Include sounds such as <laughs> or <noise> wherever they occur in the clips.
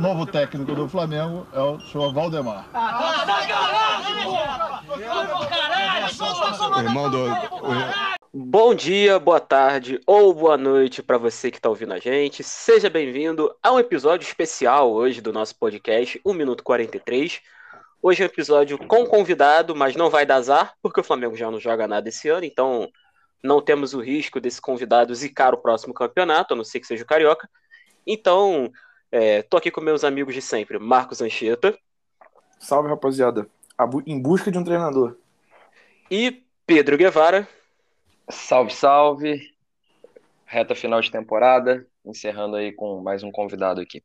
novo técnico do Flamengo é o senhor Valdemar. Irmão do. Bom dia, boa tarde ou boa noite para você que está ouvindo a gente. Seja bem-vindo a um episódio especial hoje do nosso podcast 1 Minuto 43. Hoje é um episódio com convidado, mas não vai dar azar, porque o Flamengo já não joga nada esse ano, então não temos o risco desse convidado zicar o próximo campeonato, a não ser que seja o Carioca. Então, é, tô aqui com meus amigos de sempre, Marcos Anchieta. Salve, rapaziada. Em busca de um treinador. E Pedro Guevara. Salve, salve. Reta final de temporada, encerrando aí com mais um convidado aqui.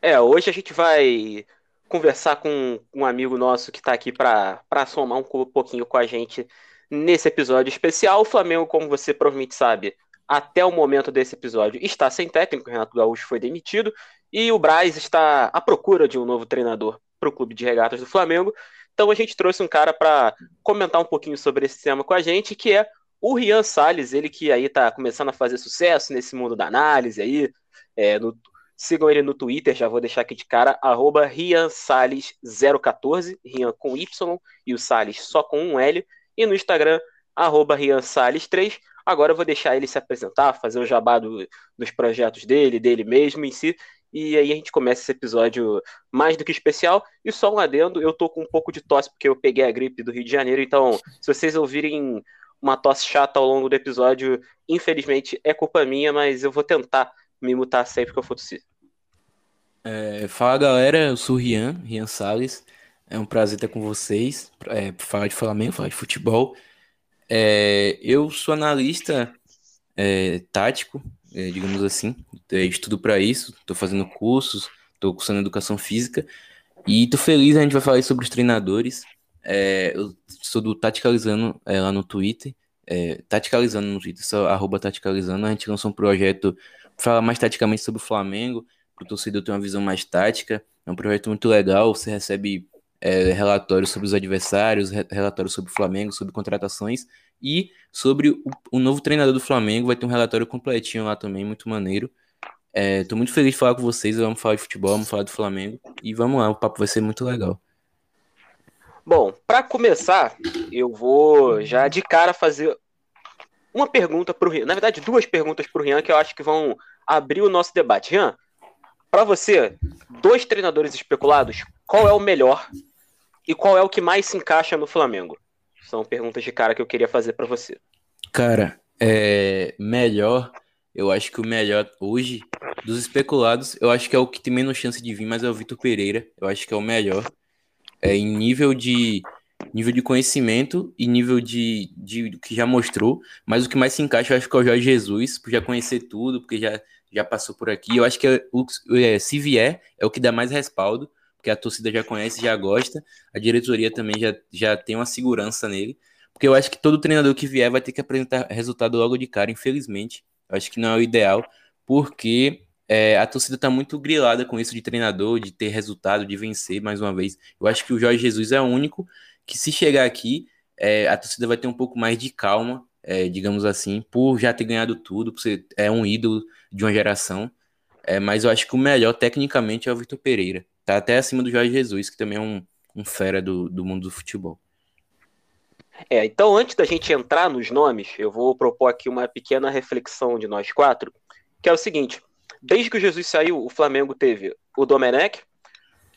É, hoje a gente vai conversar com um amigo nosso que está aqui para somar um pouquinho com a gente nesse episódio especial. O Flamengo, como você provavelmente sabe, até o momento desse episódio está sem técnico, Renato Gaúcho foi demitido, e o Braz está à procura de um novo treinador para o clube de regatas do Flamengo. Então a gente trouxe um cara para comentar um pouquinho sobre esse tema com a gente, que é o Rian Salles, ele que aí está começando a fazer sucesso nesse mundo da análise aí, é, no, Sigam ele no Twitter, já vou deixar aqui de cara, arroba RianSalles014, Rian com Y e o Salles só com um L. E no Instagram, arroba RianSalles3. Agora eu vou deixar ele se apresentar, fazer o jabá do, dos projetos dele, dele mesmo em si. E aí a gente começa esse episódio mais do que especial. E só um adendo, eu tô com um pouco de tosse porque eu peguei a gripe do Rio de Janeiro. Então, se vocês ouvirem uma tosse chata ao longo do episódio, infelizmente é culpa minha, mas eu vou tentar me mutar sempre que eu for tossir. É, fala galera, eu sou o Rian, Rian Salles. É um prazer estar com vocês, é, falar de Flamengo, falar de futebol. É, eu sou analista é, tático, é, digamos assim, é, estudo para isso, estou fazendo cursos, estou cursando educação física. E estou feliz, a gente vai falar sobre os treinadores. eu sou do Taticalizando lá no Twitter, Taticalizando no Twitter, só arroba Taticalizando, a gente lançou um projeto fala mais taticamente sobre o Flamengo, para o torcedor ter uma visão mais tática. É um projeto muito legal, você recebe é, relatórios sobre os adversários, relatórios sobre o Flamengo, sobre contratações e sobre o, o, novo treinador do Flamengo. Vai ter um relatório completinho lá também, muito maneiro. Estou é, muito feliz de falar com vocês. Vamos falar de futebol, vamos falar do Flamengo e vamos lá, o papo vai ser muito legal. Bom, para começar, eu vou já de cara fazer uma pergunta para o Rian. Na verdade, duas perguntas para o Rian que eu acho que vão abrir o nosso debate. Rian, para você, dois treinadores especulados, qual é o melhor e qual é o que mais se encaixa no Flamengo? São perguntas de cara que eu queria fazer para você. Cara, é melhor. Eu acho que o melhor hoje dos especulados, eu acho que é o que tem menos chance de vir, mas é o Vitor Pereira. Eu acho que é o melhor. É, em nível de nível de conhecimento e nível de, de que já mostrou, mas o que mais se encaixa eu acho que é o Jorge Jesus, por já conhecer tudo, porque já, já passou por aqui. Eu acho que é, o, é, se vier, é o que dá mais respaldo, porque a torcida já conhece, já gosta, a diretoria também já, já tem uma segurança nele, porque eu acho que todo treinador que vier vai ter que apresentar resultado logo de cara, infelizmente. Eu acho que não é o ideal, porque é, a torcida está muito grilada com isso de treinador, de ter resultado, de vencer mais uma vez. Eu acho que o Jorge Jesus é o único que se chegar aqui, é, a torcida vai ter um pouco mais de calma, é, digamos assim, por já ter ganhado tudo, por ser é um ídolo de uma geração. É, mas eu acho que o melhor tecnicamente é o Vitor Pereira. Tá até acima do Jorge Jesus, que também é um, um fera do, do mundo do futebol. É, então antes da gente entrar nos nomes, eu vou propor aqui uma pequena reflexão de nós quatro, que é o seguinte: desde que o Jesus saiu, o Flamengo teve o Domenech,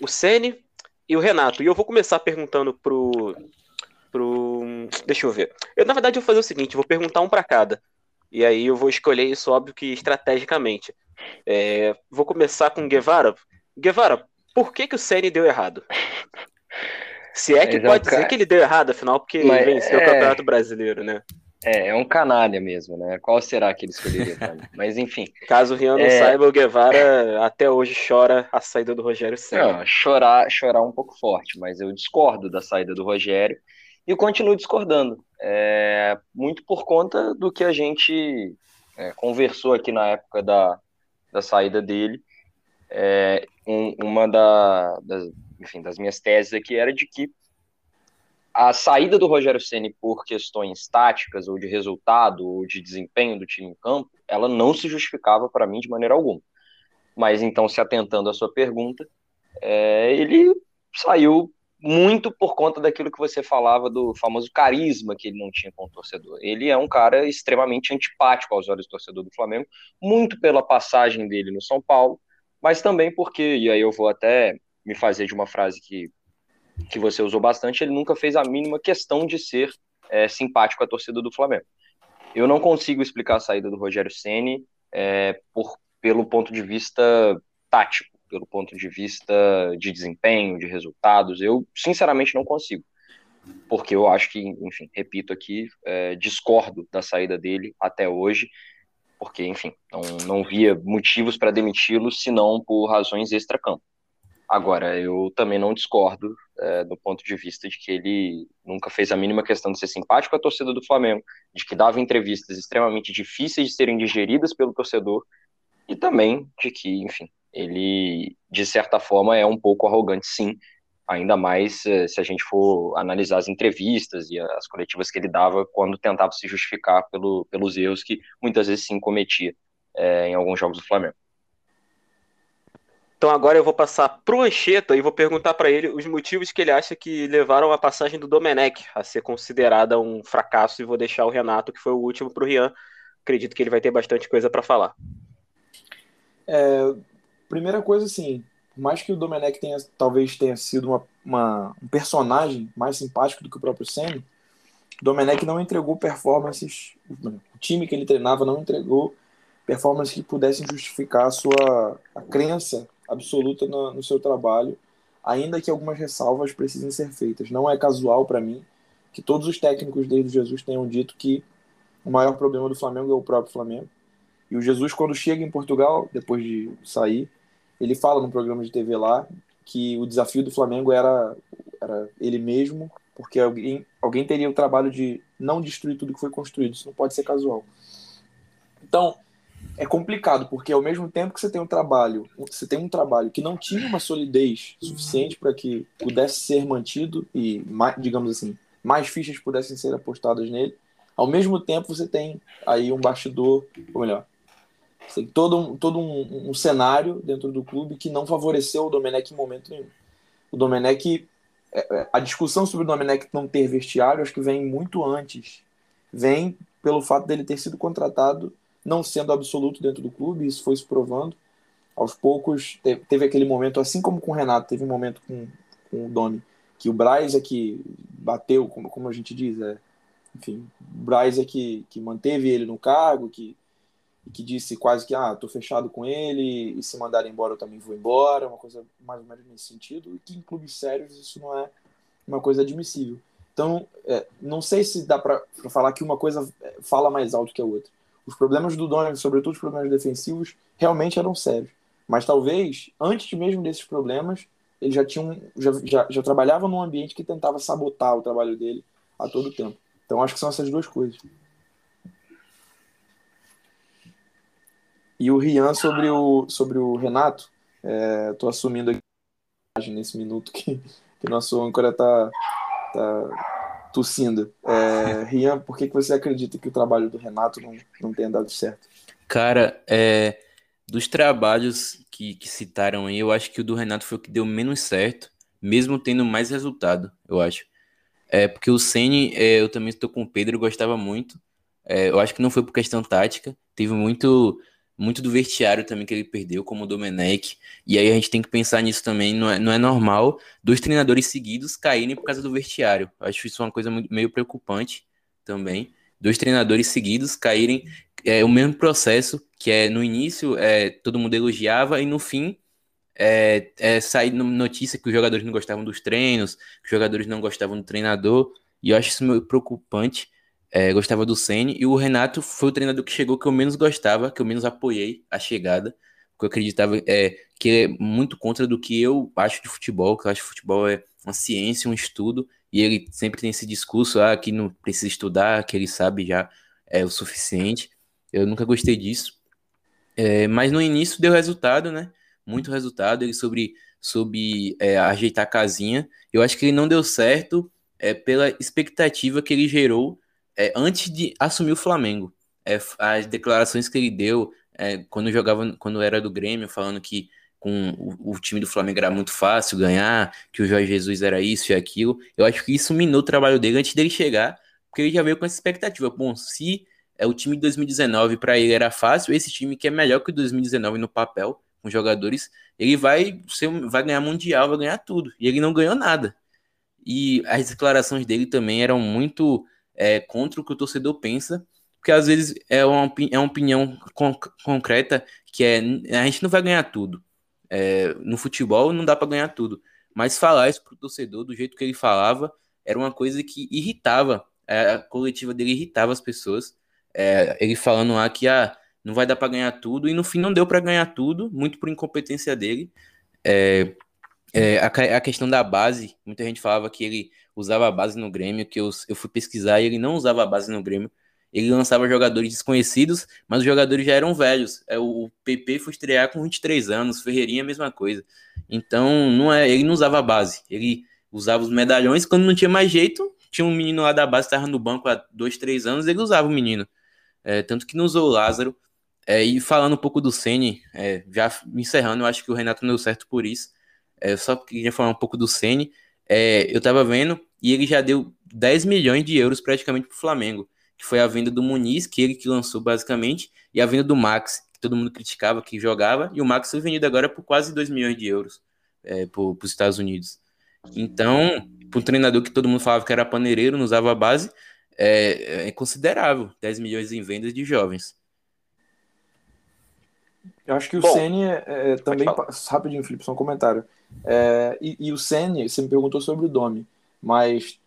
o Ceni, e o Renato. E eu vou começar perguntando pro. pro deixa eu ver. Eu, na verdade, vou fazer o seguinte: vou perguntar um para cada. E aí eu vou escolher isso, óbvio que estrategicamente. É, vou começar com Guevara. Guevara, por que, que o Ceni deu errado? Se é que Mas pode é dizer que ele deu errado, afinal, porque Mas ele venceu é... o Campeonato Brasileiro, né? É, é um canalha mesmo, né? Qual será que ele escolheria? <laughs> Mas enfim. Caso o Rian não é... saiba, o Guevara até hoje chora a saída do Rogério Senna. Não, chorar, chorar um pouco forte, mas eu discordo da saída do Rogério e continuo discordando. É, muito por conta do que a gente é, conversou aqui na época da, da saída dele. É, um, uma da, das, enfim, das minhas teses aqui era de que a saída do Rogério Ceni por questões táticas ou de resultado ou de desempenho do time em campo, ela não se justificava para mim de maneira alguma. Mas então, se atentando à sua pergunta, é, ele saiu muito por conta daquilo que você falava do famoso carisma que ele não tinha com o torcedor. Ele é um cara extremamente antipático aos olhos do torcedor do Flamengo, muito pela passagem dele no São Paulo, mas também porque, e aí eu vou até me fazer de uma frase que, que você usou bastante, ele nunca fez a mínima questão de ser é, simpático à torcida do Flamengo. Eu não consigo explicar a saída do Rogério Ceni é, por, pelo ponto de vista tático, pelo ponto de vista de desempenho, de resultados. Eu, sinceramente, não consigo. Porque eu acho que, enfim, repito aqui, é, discordo da saída dele até hoje, porque, enfim, não, não via motivos para demiti-lo, senão por razões extra-campo. Agora, eu também não discordo é, do ponto de vista de que ele nunca fez a mínima questão de ser simpático à torcida do Flamengo, de que dava entrevistas extremamente difíceis de serem digeridas pelo torcedor, e também de que, enfim, ele, de certa forma, é um pouco arrogante, sim, ainda mais é, se a gente for analisar as entrevistas e as coletivas que ele dava quando tentava se justificar pelo, pelos erros que muitas vezes sim cometia é, em alguns jogos do Flamengo. Então agora eu vou passar pro Ancheta e vou perguntar para ele os motivos que ele acha que levaram a passagem do Domenech a ser considerada um fracasso e vou deixar o Renato, que foi o último, pro Rian. Acredito que ele vai ter bastante coisa para falar. É, primeira coisa, assim, por mais que o Domenech tenha, talvez tenha sido uma, uma, um personagem mais simpático do que o próprio Senna, o Domenech não entregou performances, o time que ele treinava não entregou performances que pudessem justificar a sua a crença absoluta no, no seu trabalho, ainda que algumas ressalvas precisem ser feitas. Não é casual para mim que todos os técnicos desde Jesus tenham dito que o maior problema do Flamengo é o próprio Flamengo. E o Jesus, quando chega em Portugal, depois de sair, ele fala no programa de TV lá que o desafio do Flamengo era, era ele mesmo, porque alguém, alguém teria o trabalho de não destruir tudo que foi construído. Isso não pode ser casual. Então, é complicado, porque ao mesmo tempo que você tem um trabalho, você tem um trabalho que não tinha uma solidez suficiente para que pudesse ser mantido e, digamos assim, mais fichas pudessem ser apostadas nele, ao mesmo tempo você tem aí um bastidor, ou melhor, tem todo um, todo um, um cenário dentro do clube que não favoreceu o Domenech em momento nenhum. O Domenech, é, é, a discussão sobre o Domenech não ter vestiário, acho que vem muito antes. Vem pelo fato dele ter sido contratado não sendo absoluto dentro do clube, isso foi se provando. Aos poucos, teve aquele momento, assim como com o Renato, teve um momento com, com o Domi, que o Braz é que bateu, como, como a gente diz, é, enfim, o Braz é que, que manteve ele no cargo, que, que disse quase que, ah, tô fechado com ele, e se mandar embora eu também vou embora, uma coisa mais ou menos nesse sentido, e que em clubes sérios isso não é uma coisa admissível. Então, é, não sei se dá para falar que uma coisa é, fala mais alto que a outra. Os problemas do Donovan, sobretudo os problemas defensivos, realmente eram sérios. Mas talvez, antes mesmo desses problemas, ele já tinha já, já, já trabalhava num ambiente que tentava sabotar o trabalho dele a todo tempo. Então acho que são essas duas coisas. E o Rian sobre o, sobre o Renato, estou é, assumindo aqui nesse minuto que, que nosso âncora está tá tossindo. É, Rian, por que, que você acredita que o trabalho do Renato não, não tenha dado certo? Cara, é, dos trabalhos que, que citaram aí, eu acho que o do Renato foi o que deu menos certo, mesmo tendo mais resultado, eu acho. É, porque o Ceni, é, eu também estou com o Pedro, eu gostava muito. É, eu acho que não foi por questão tática, teve muito muito do vestiário também que ele perdeu, como o Domenech. E aí a gente tem que pensar nisso também. Não é, não é normal dois treinadores seguidos caírem por causa do vestiário. Acho isso uma coisa meio preocupante também. Dois treinadores seguidos caírem. É o mesmo processo, que é no início é, todo mundo elogiava e no fim é, é sair notícia que os jogadores não gostavam dos treinos, que os jogadores não gostavam do treinador. E eu acho isso meio preocupante é, gostava do Ceni e o Renato foi o treinador que chegou que eu menos gostava, que eu menos apoiei a chegada, porque eu acreditava é, que é muito contra do que eu acho de futebol, que eu acho que futebol é uma ciência, um estudo, e ele sempre tem esse discurso, ah, que não precisa estudar, que ele sabe já é o suficiente. Eu nunca gostei disso. É, mas no início deu resultado, né? Muito resultado. Ele sobre, sobre é, ajeitar a casinha. Eu acho que ele não deu certo é, pela expectativa que ele gerou é, antes de assumir o Flamengo. É, as declarações que ele deu é, quando jogava, quando era do Grêmio, falando que com o, o, time do Flamengo era muito fácil ganhar, que o Jorge Jesus era isso e aquilo. Eu acho que isso minou o trabalho dele antes dele chegar, porque ele já veio com essa expectativa. Bom, se é o time de 2019 para ele era fácil, esse time que é melhor que o 2019 no papel, com jogadores, ele vai, ser, vai ganhar mundial, vai ganhar tudo. E ele não ganhou nada. E as declarações dele também eram muito é, contra o que o torcedor pensa, porque às vezes é uma, é uma opinião concreta que é a gente não vai ganhar tudo. É, no futebol não dá para ganhar tudo. Mas falar isso pro torcedor do jeito que ele falava era uma coisa que irritava. É, a coletiva dele irritava as pessoas. É, ele falando lá que ah, não vai dar para ganhar tudo, e no fim não deu para ganhar tudo, muito por incompetência dele. É, é, a, a, questão da base, muita gente falava que ele usava a base no Grêmio, que eu, eu fui pesquisar e ele não usava a base no Grêmio. Ele lançava jogadores desconhecidos, mas os jogadores já eram velhos. É, o PP foi estrear com 23 anos, Ferreirinha a mesma coisa. Então, não é, ele não usava a base. Ele usava os medalhões, quando não tinha mais jeito, tinha um menino lá da base estava no banco há dois, três anos, ele usava o menino. É, tanto que não usou o Lázaro. É, e falando um pouco do Ceni, é, já encerrando, eu acho que o Renato não deu certo por isso. É, só queria falar um pouco do Ceni. É, eu tava vendo e ele já deu 10 milhões de euros praticamente pro Flamengo, que foi a venda do Muniz, que ele que lançou basicamente, e a venda do Max, que todo mundo criticava que jogava, e o Max foi vendido agora por quase 2 milhões de euros é, para os Estados Unidos. Então, para um treinador que todo mundo falava que era paneireiro, não usava a base, é, é considerável 10 milhões em vendas de jovens. Eu acho que o Ceni é, é, também. Rapidinho, Felipe, só um comentário. É, e, e, o Ceni, você me perguntou sobre o Domi, mas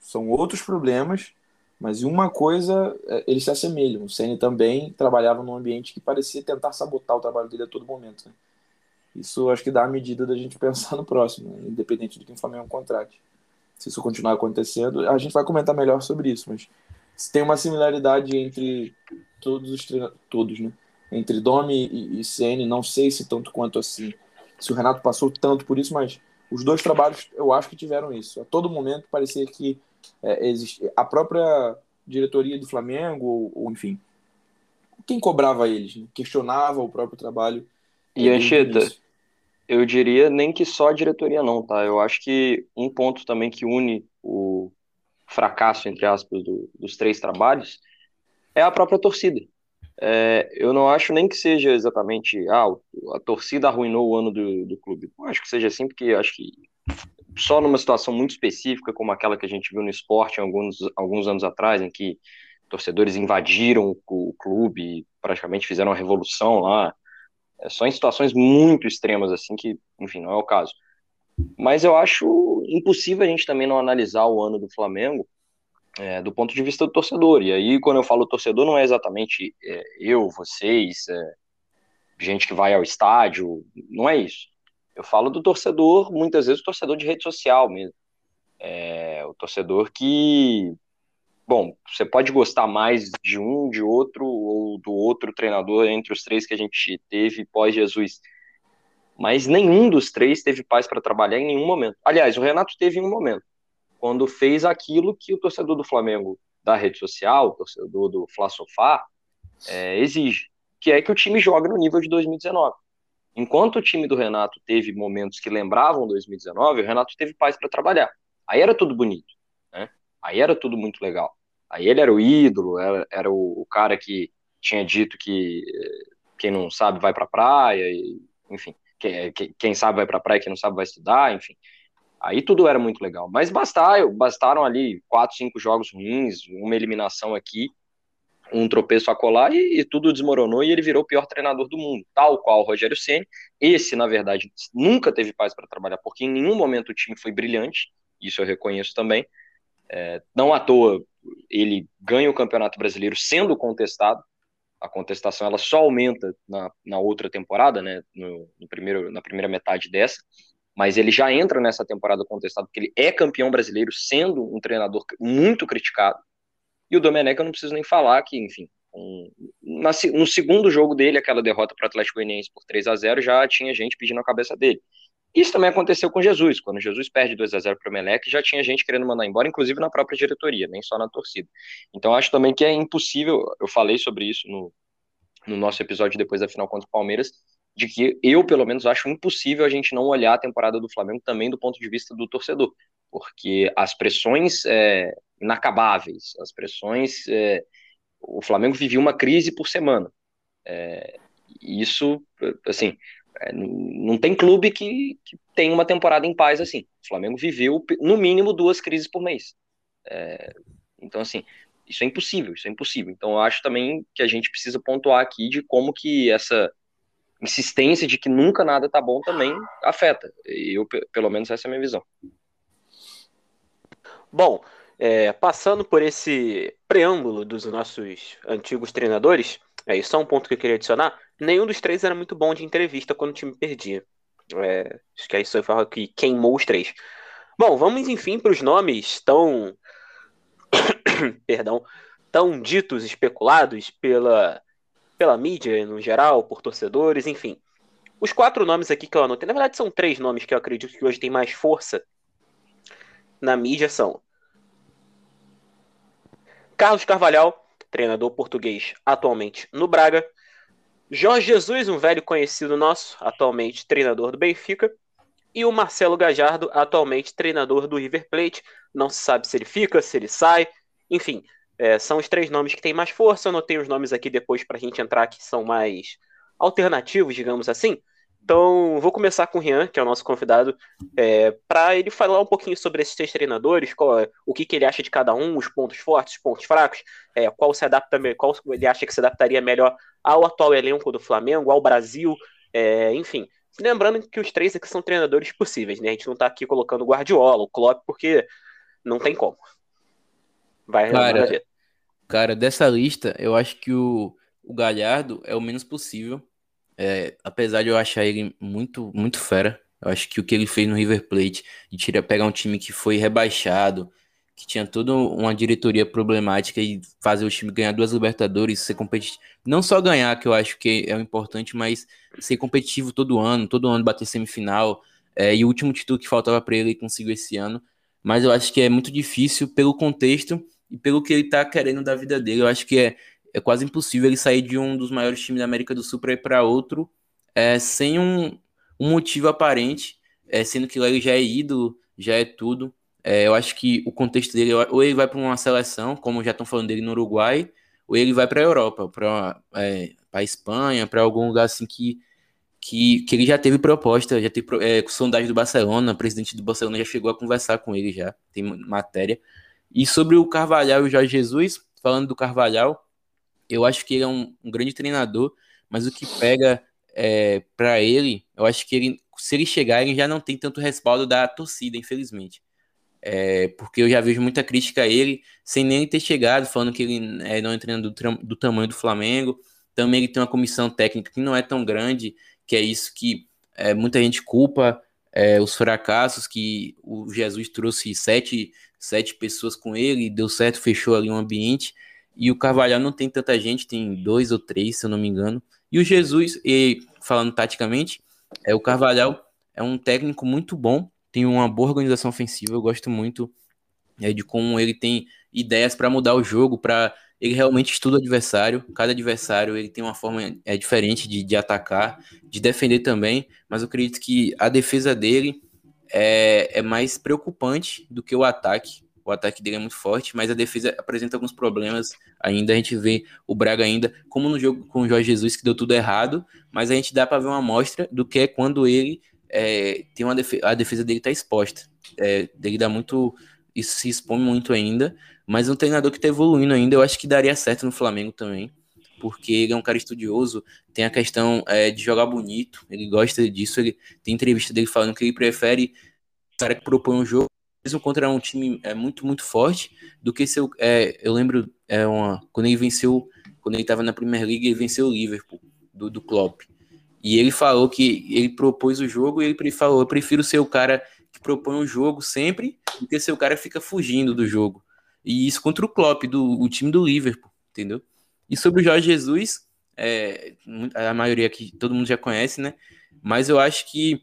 são outros problemas. Mas uma coisa, é, eles se assemelham. O Ceni também trabalhava num ambiente que parecia tentar sabotar o trabalho dele a todo momento. Né? Isso acho que dá a medida da gente <laughs> pensar no próximo, né? independente de quem o Flamengo contrate. Se isso continuar acontecendo, a gente vai comentar melhor sobre isso, mas tem uma similaridade entre todos os todos, né? entre Domi e, e não sei se tanto quanto assim, se o Renato passou tanto por isso, mas os dois trabalhos eu acho que tiveram isso. A todo momento parecia que é, existe, a própria diretoria do Flamengo, ou, ou enfim, quem cobrava eles, né? questionava o próprio trabalho. E Anchieta, eu diria nem que só a diretoria não, tá? Eu acho que um ponto também que une o fracasso, entre aspas, do, dos três trabalhos é a própria torcida. É, eu não acho nem que seja exatamente ah, a torcida arruinou o ano do, do clube. Não acho que seja assim, porque acho que só numa situação muito específica, como aquela que a gente viu no esporte alguns, alguns anos atrás, em que torcedores invadiram o, o clube, praticamente fizeram uma revolução lá. É só em situações muito extremas, assim, que, enfim, não é o caso. Mas eu acho impossível a gente também não analisar o ano do Flamengo é, do ponto de vista do torcedor. E aí, quando eu falo torcedor, não é exatamente é, eu, vocês, é, gente que vai ao estádio, não é isso. Eu falo do torcedor, muitas vezes o torcedor de rede social mesmo. É, o torcedor que, bom, você pode gostar mais de um, de outro, ou do outro treinador entre os três que a gente teve pós-Jesus. Mas nenhum dos três teve paz para trabalhar em nenhum momento. Aliás, o Renato teve em um momento quando fez aquilo que o torcedor do Flamengo da rede social, o torcedor do Fla Sofá, é, exige, que é que o time jogue no nível de 2019. Enquanto o time do Renato teve momentos que lembravam 2019, o Renato teve paz para trabalhar. Aí era tudo bonito, né? Aí era tudo muito legal. Aí ele era o ídolo, era, era o, o, cara que tinha dito que eh, quem não sabe vai para a praia, e, enfim, quem, quem sabe vai para a praia, quem não sabe vai estudar, enfim. Aí tudo era muito legal. Mas bastaram, bastaram ali quatro, cinco jogos ruins, uma eliminação aqui, um tropeço a colar e, e, tudo desmoronou e ele virou o pior treinador do mundo, tal qual o Rogério Ceni. Esse, na verdade, nunca teve paz para trabalhar, porque em nenhum momento o time foi brilhante, isso eu reconheço também. É, não à toa ele ganha o Campeonato Brasileiro sendo contestado. A contestação ela só aumenta na, na outra temporada, né, no, no primeiro, na primeira metade dessa mas ele já entra nessa temporada contestado porque ele é campeão brasileiro, sendo um treinador muito criticado. E o Domenech eu não preciso nem falar que, enfim, um, na, no segundo jogo dele, aquela derrota para o Atlético Goianiense por 3 a 0 já tinha gente pedindo a cabeça dele. Isso também aconteceu com Jesus, quando Jesus perde 2 a 0 para o Emelec, já tinha gente querendo mandar embora, inclusive na própria diretoria, nem só na torcida. Então acho também que é impossível, eu falei sobre isso no, no nosso episódio depois da final contra o Palmeiras, de que eu, pelo menos, acho impossível a gente não olhar a temporada do Flamengo também do ponto de vista do torcedor, porque as pressões é, inacabáveis, as pressões. É, o Flamengo vivia uma crise por semana. É, isso, assim, é, não tem clube que, que tem uma temporada em paz assim. O Flamengo viveu, no mínimo, duas crises por mês. É, então, assim, isso é impossível, isso é impossível. Então, eu acho também que a gente precisa pontuar aqui de como que essa insistência de que nunca nada tá bom também afeta. Eu, pelo menos, essa é a minha visão. Bom, é, passando por esse preâmbulo dos nossos antigos treinadores, é só um ponto que eu queria adicionar. Nenhum dos três era muito bom de entrevista quando o time perdia. É, acho que isso foi o que queimou os três. Bom, vamos enfim para os nomes tão. <coughs> Perdão. Tão ditos, especulados pela, pela mídia no geral, por torcedores, enfim. Os quatro nomes aqui que eu anotei, na verdade são três nomes que eu acredito que hoje tem mais força na mídia são Carlos Carvalhal, treinador português atualmente no Braga. Jorge Jesus, um velho conhecido nosso, atualmente treinador do Benfica. E o Marcelo Gajardo, atualmente treinador do River Plate. Não se sabe se ele fica, se ele sai. Enfim, é, são os três nomes que têm mais força. Eu anotei os nomes aqui depois para a gente entrar que são mais alternativos, digamos assim. Então, vou começar com o Rian, que é o nosso convidado, é, para ele falar um pouquinho sobre esses três treinadores, qual, o que, que, ele acha de cada um, os pontos fortes, os pontos fracos, é, qual se adapta, qual ele acha que se adaptaria melhor ao atual elenco do Flamengo, ao Brasil, é, enfim. Lembrando que os três aqui são treinadores possíveis, né? A gente não está aqui colocando Guardiola, o Klopp, porque não tem como. Vai, cara, cara, dessa lista, eu acho que o, o Galhardo é o menos possível é, apesar de eu achar ele muito, muito fera, eu acho que o que ele fez no River Plate, de tirar, pegar um time que foi rebaixado, que tinha toda uma diretoria problemática e fazer o time ganhar duas Libertadores, ser competitivo. Não só ganhar, que eu acho que é o importante, mas ser competitivo todo ano, todo ano bater semifinal. É, e o último título que faltava para ele, ele conseguiu esse ano. Mas eu acho que é muito difícil pelo contexto e pelo que ele tá querendo da vida dele. Eu acho que é é quase impossível ele sair de um dos maiores times da América do Sul para ir para outro é, sem um, um, motivo aparente, é, sendo que lá ele já é ídolo, já é tudo. É, eu acho que o contexto dele, ou ele vai para uma seleção, como já estão falando dele no Uruguai, ou ele vai para a Europa, para é, a Espanha, para algum lugar assim que, que, que ele já teve proposta, já teve é, sondagem do Barcelona, o presidente do Barcelona já chegou a conversar com ele já, tem matéria. E sobre o Carvalhal e o Jorge Jesus, falando do Carvalhal, eu acho que ele é um, um grande treinador, mas o que pega é, para ele, eu acho que ele, se ele chegar, ele já não tem tanto respaldo da torcida, infelizmente. É, porque eu já vejo muita crítica a ele, sem nem ter chegado, falando que ele é, não é treinador do, do tamanho do Flamengo. Também ele tem uma comissão técnica que não é tão grande, que é isso que é, muita gente culpa é, os fracassos, que o Jesus trouxe sete, sete pessoas com ele, deu certo, fechou ali um ambiente. E o Carvalhal não tem tanta gente, tem dois ou três, se eu não me engano. E o Jesus, e falando taticamente, é o Carvalhal é um técnico muito bom, tem uma boa organização ofensiva. Eu gosto muito é, de como ele tem ideias para mudar o jogo, para ele realmente estuda o adversário. Cada adversário ele tem uma forma é, diferente de, de atacar, de defender também. Mas eu acredito que a defesa dele é, é mais preocupante do que o ataque. O ataque dele é muito forte, mas a defesa apresenta alguns problemas ainda. A gente vê o Braga ainda, como no jogo com o Jorge Jesus, que deu tudo errado, mas a gente dá para ver uma amostra do que é quando ele é, tem uma defesa, a defesa dele está exposta. É, dele dá muito. Isso se expõe muito ainda, mas um treinador que está evoluindo ainda, eu acho que daria certo no Flamengo também, porque ele é um cara estudioso, tem a questão é, de jogar bonito, ele gosta disso. Ele tem entrevista dele falando que ele prefere cara que propõe um jogo mesmo contra um time é, muito, muito forte, do que seu. É, eu lembro é, uma, quando ele venceu, quando ele estava na Premier League, ele venceu o Liverpool, do, do Klopp. E ele falou que ele propôs o jogo e ele falou: eu prefiro ser o cara propõe o jogo sempre, do que ser o cara fica fugindo do jogo. E isso contra o Klopp, do o time do Liverpool, entendeu? E sobre o Jorge Jesus, é, a maioria que todo mundo já conhece, né? Mas eu acho que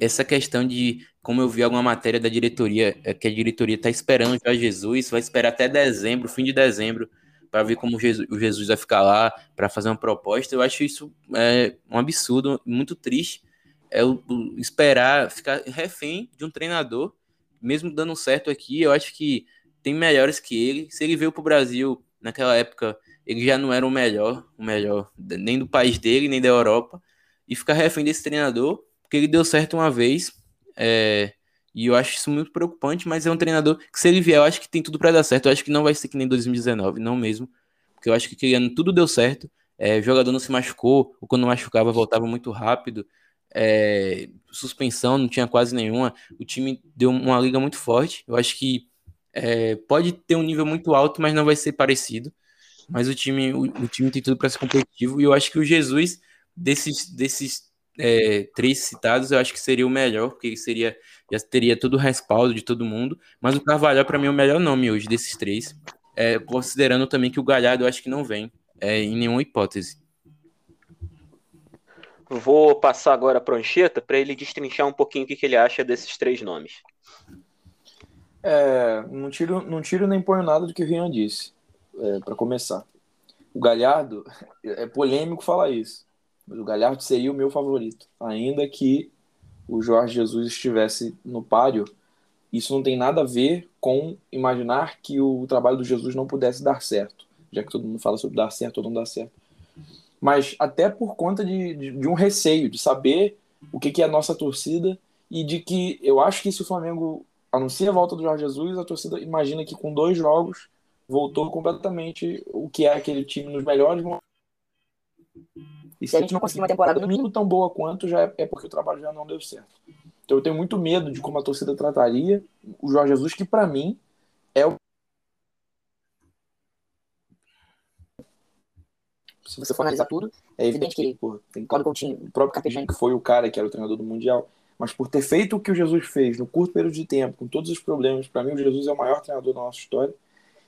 essa questão de como eu vi alguma matéria da diretoria, é que a diretoria está esperando já Jesus, vai esperar até dezembro, fim de dezembro, para ver como o Jesus, o Jesus vai ficar lá para fazer uma proposta. Eu acho isso é, um absurdo, muito triste. É o, o, esperar ficar refém de um treinador, mesmo dando certo aqui. Eu acho que tem melhores que ele. Se ele veio para o Brasil naquela época, ele já não era o melhor, o melhor nem do país dele, nem da Europa. E ficar refém desse treinador, porque ele deu certo uma vez. É, e eu acho isso muito preocupante, mas é um treinador que, se ele vier, eu acho que tem tudo para dar certo. Eu acho que não vai ser que nem 2019, não mesmo. Porque eu acho que aquele ano tudo deu certo. É, o jogador não se machucou, ou quando machucava, voltava muito rápido. É, suspensão não tinha quase nenhuma. O time deu uma liga muito forte. Eu acho que é, pode ter um nível muito alto, mas não vai ser parecido. Mas o time, o, o time tem tudo para ser competitivo. E eu acho que o Jesus, desses, desses é, três citados, eu acho que seria o melhor, porque ele seria, já teria todo o respaldo de todo mundo. Mas o Carvalhal, para mim, é o melhor nome hoje desses três. É, considerando também que o Galhardo eu acho que não vem, é, em nenhuma hipótese. Vou passar agora para o Ancheta para ele destrinchar um pouquinho o que, que ele acha desses três nomes. É, não tiro, não tiro nem ponho nada do que o Rian disse, é, para começar. O Galhardo, é polêmico falar isso, mas o Galhardo seria o meu favorito. Ainda que o Jorge Jesus estivesse no páreo, isso não tem nada a ver com imaginar que o trabalho do Jesus não pudesse dar certo, já que todo mundo fala sobre dar certo ou não dar certo. Mas até por conta de, de, de um receio, de saber o que, que é a nossa torcida e de que eu acho que se o Flamengo anuncia a volta do Jorge Jesus, a torcida imagina que com dois jogos voltou completamente o que é aquele time nos melhores momentos e se a gente não conseguir uma temporada no mínimo tão boa quanto, já é, é porque o trabalho já não deu certo. Então eu tenho muito medo de como a torcida trataria o Jorge Jesus, que para mim é o. Se você for analisar tudo, é evidente que pô, tem Cláudio Coutinho, o próprio Capejani, que foi o cara que era o treinador do Mundial, mas por ter feito o que o Jesus fez no curto período de tempo, com todos os problemas, para mim o Jesus é o maior treinador da nossa história.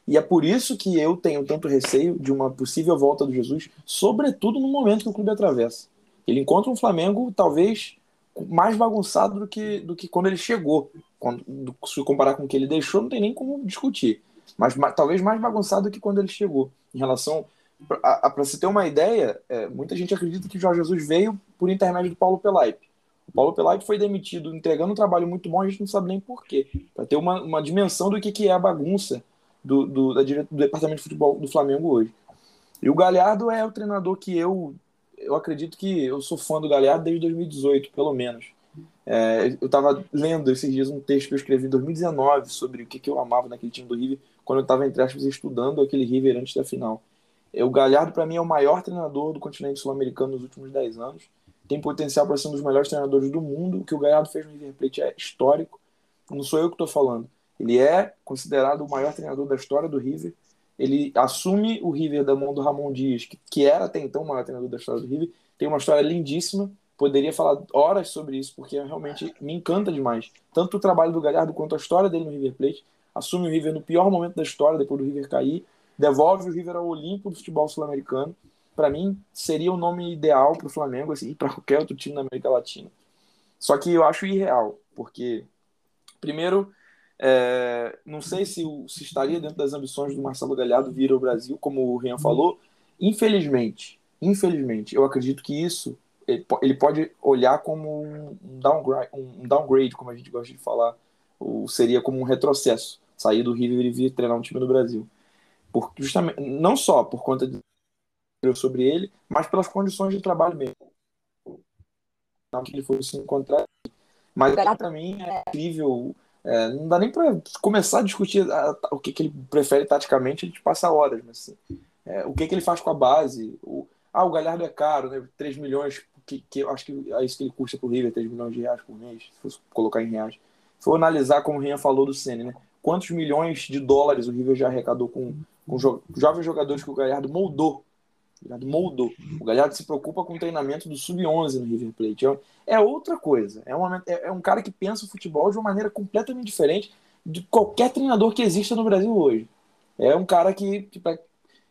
E é por isso que eu tenho tanto receio de uma possível volta do Jesus, sobretudo no momento que o clube atravessa. Ele encontra um Flamengo talvez mais bagunçado do que, do que quando ele chegou. Quando, do, se comparar com o que ele deixou, não tem nem como discutir. Mas, mas talvez mais bagunçado do que quando ele chegou. Em relação. Para se ter uma ideia, é, muita gente acredita que Jorge Jesus veio por intermédio do Paulo Pelaipe. O Paulo Pelaipe foi demitido entregando um trabalho muito bom, a gente não sabe nem porquê. Para ter uma, uma dimensão do que, que é a bagunça do, do, da, do departamento de futebol do Flamengo hoje. E o Galhardo é o treinador que eu, eu acredito que eu sou fã do Galhardo desde 2018, pelo menos. É, eu estava lendo esses dias um texto que eu escrevi em 2019 sobre o que, que eu amava naquele time do River, quando eu estava, entre aspas, estudando aquele River antes da final. É, o Galhardo, para mim, é o maior treinador do continente sul-americano nos últimos 10 anos. Tem potencial para ser um dos melhores treinadores do mundo. O que o Galhardo fez no River Plate é histórico. Não sou eu que estou falando. Ele é considerado o maior treinador da história do River. Ele assume o River da mão do Ramon Dias, que, que era até então o maior treinador da história do River. Tem uma história lindíssima. Poderia falar horas sobre isso, porque realmente me encanta demais. Tanto o trabalho do Galhardo quanto a história dele no River Plate. Assume o River no pior momento da história, depois do River cair. Devolve o River ao Olimpo do futebol sul-americano. Para mim, seria o nome ideal para o Flamengo assim, <laughs> e para qualquer outro time da América Latina. Só que eu acho irreal, porque, primeiro, é, não sei se, se, estaria dentro das ambições do Marcelo Galhardo vir ao Brasil, como o Rian falou. Infelizmente, infelizmente, eu acredito que isso ele, pode olhar como um downgrade, um downgrade, como a gente gosta de falar, ou seria como um retrocesso, sair do River e vir treinar um time no Brasil. Por, justamente, não só por conta de sobre ele, mas pelas condições de trabalho mesmo. Não que ele fosse encontrar. Mas para mim é incrível é, não dá nem para começar a discutir a, a, o que, que, ele prefere taticamente, a gente passa horas, mas assim, é, o que, que ele faz com a base. O, ah, o Galhardo é caro, né? 3 milhões, que, que eu acho que é isso que ele custa pro River, 3 milhões de reais por mês, se fosse colocar em reais. Se for analisar, como o Rian falou do Senna, né? Quantos milhões de dólares o River já arrecadou com, com jo jovens jogadores que o Galhardo moldou Galhardo moldou. O Galhardo se preocupa com o treinamento do sub-11 no River Plate. É, é outra coisa. É, uma, é, é, um cara que pensa o futebol de uma maneira completamente diferente de qualquer treinador que exista no Brasil hoje. É um cara que, que pra,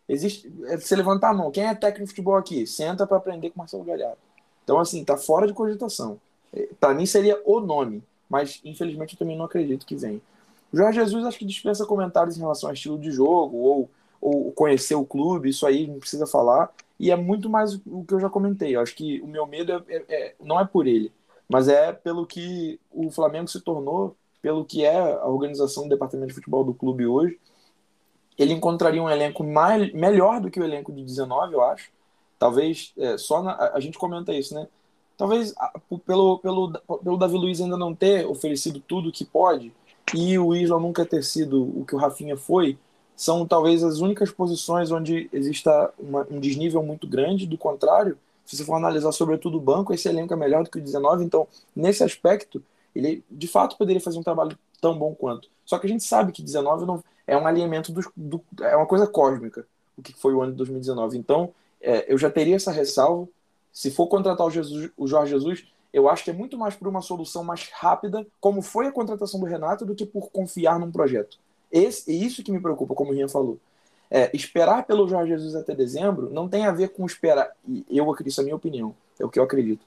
existe. É você levantar a mão. Quem é técnico de futebol aqui? Senta para aprender com Marcelo Galhardo. Então, assim, tá fora de cogitação. É, para mim seria o nome, mas infelizmente eu também não acredito que venha. O Jorge Jesus acho que dispensa comentários em relação ao estilo de jogo ou ou conhecer o clube, isso aí não precisa falar. E é muito mais o que eu já comentei. Eu acho que o meu medo é, é, é, não é por ele, mas é pelo que o Flamengo se tornou, pelo que é a organização do departamento de futebol do clube hoje. Ele encontraria um elenco mais, melhor do que o elenco de 19, eu acho. Talvez é, só na, a gente comenta isso, né? Talvez pelo, pelo, pelo Davi Luiz ainda não ter oferecido tudo que pode e o Isla nunca ter sido o que o Rafinha foi, são talvez as únicas posições onde exista uma, um desnível muito grande. Do contrário, se você for analisar sobretudo o banco, esse elenco é melhor do que o 19. Então, nesse aspecto, ele de fato poderia fazer um trabalho tão bom quanto. Só que a gente sabe que 19 não, é um alinhamento do, do, é uma coisa cósmica, o que foi o ano de 2019. Então, é, eu já teria essa ressalva. Se for contratar o, Jesus, o Jorge Jesus, eu acho que é muito mais por uma solução mais rápida, como foi a contratação do Renato, do que por confiar num projeto. Esse, e isso que me preocupa, como o Rian falou. É, esperar pelo Jorge Jesus até dezembro não tem a ver com esperar. E eu acredito, isso é a minha opinião, é o que eu acredito.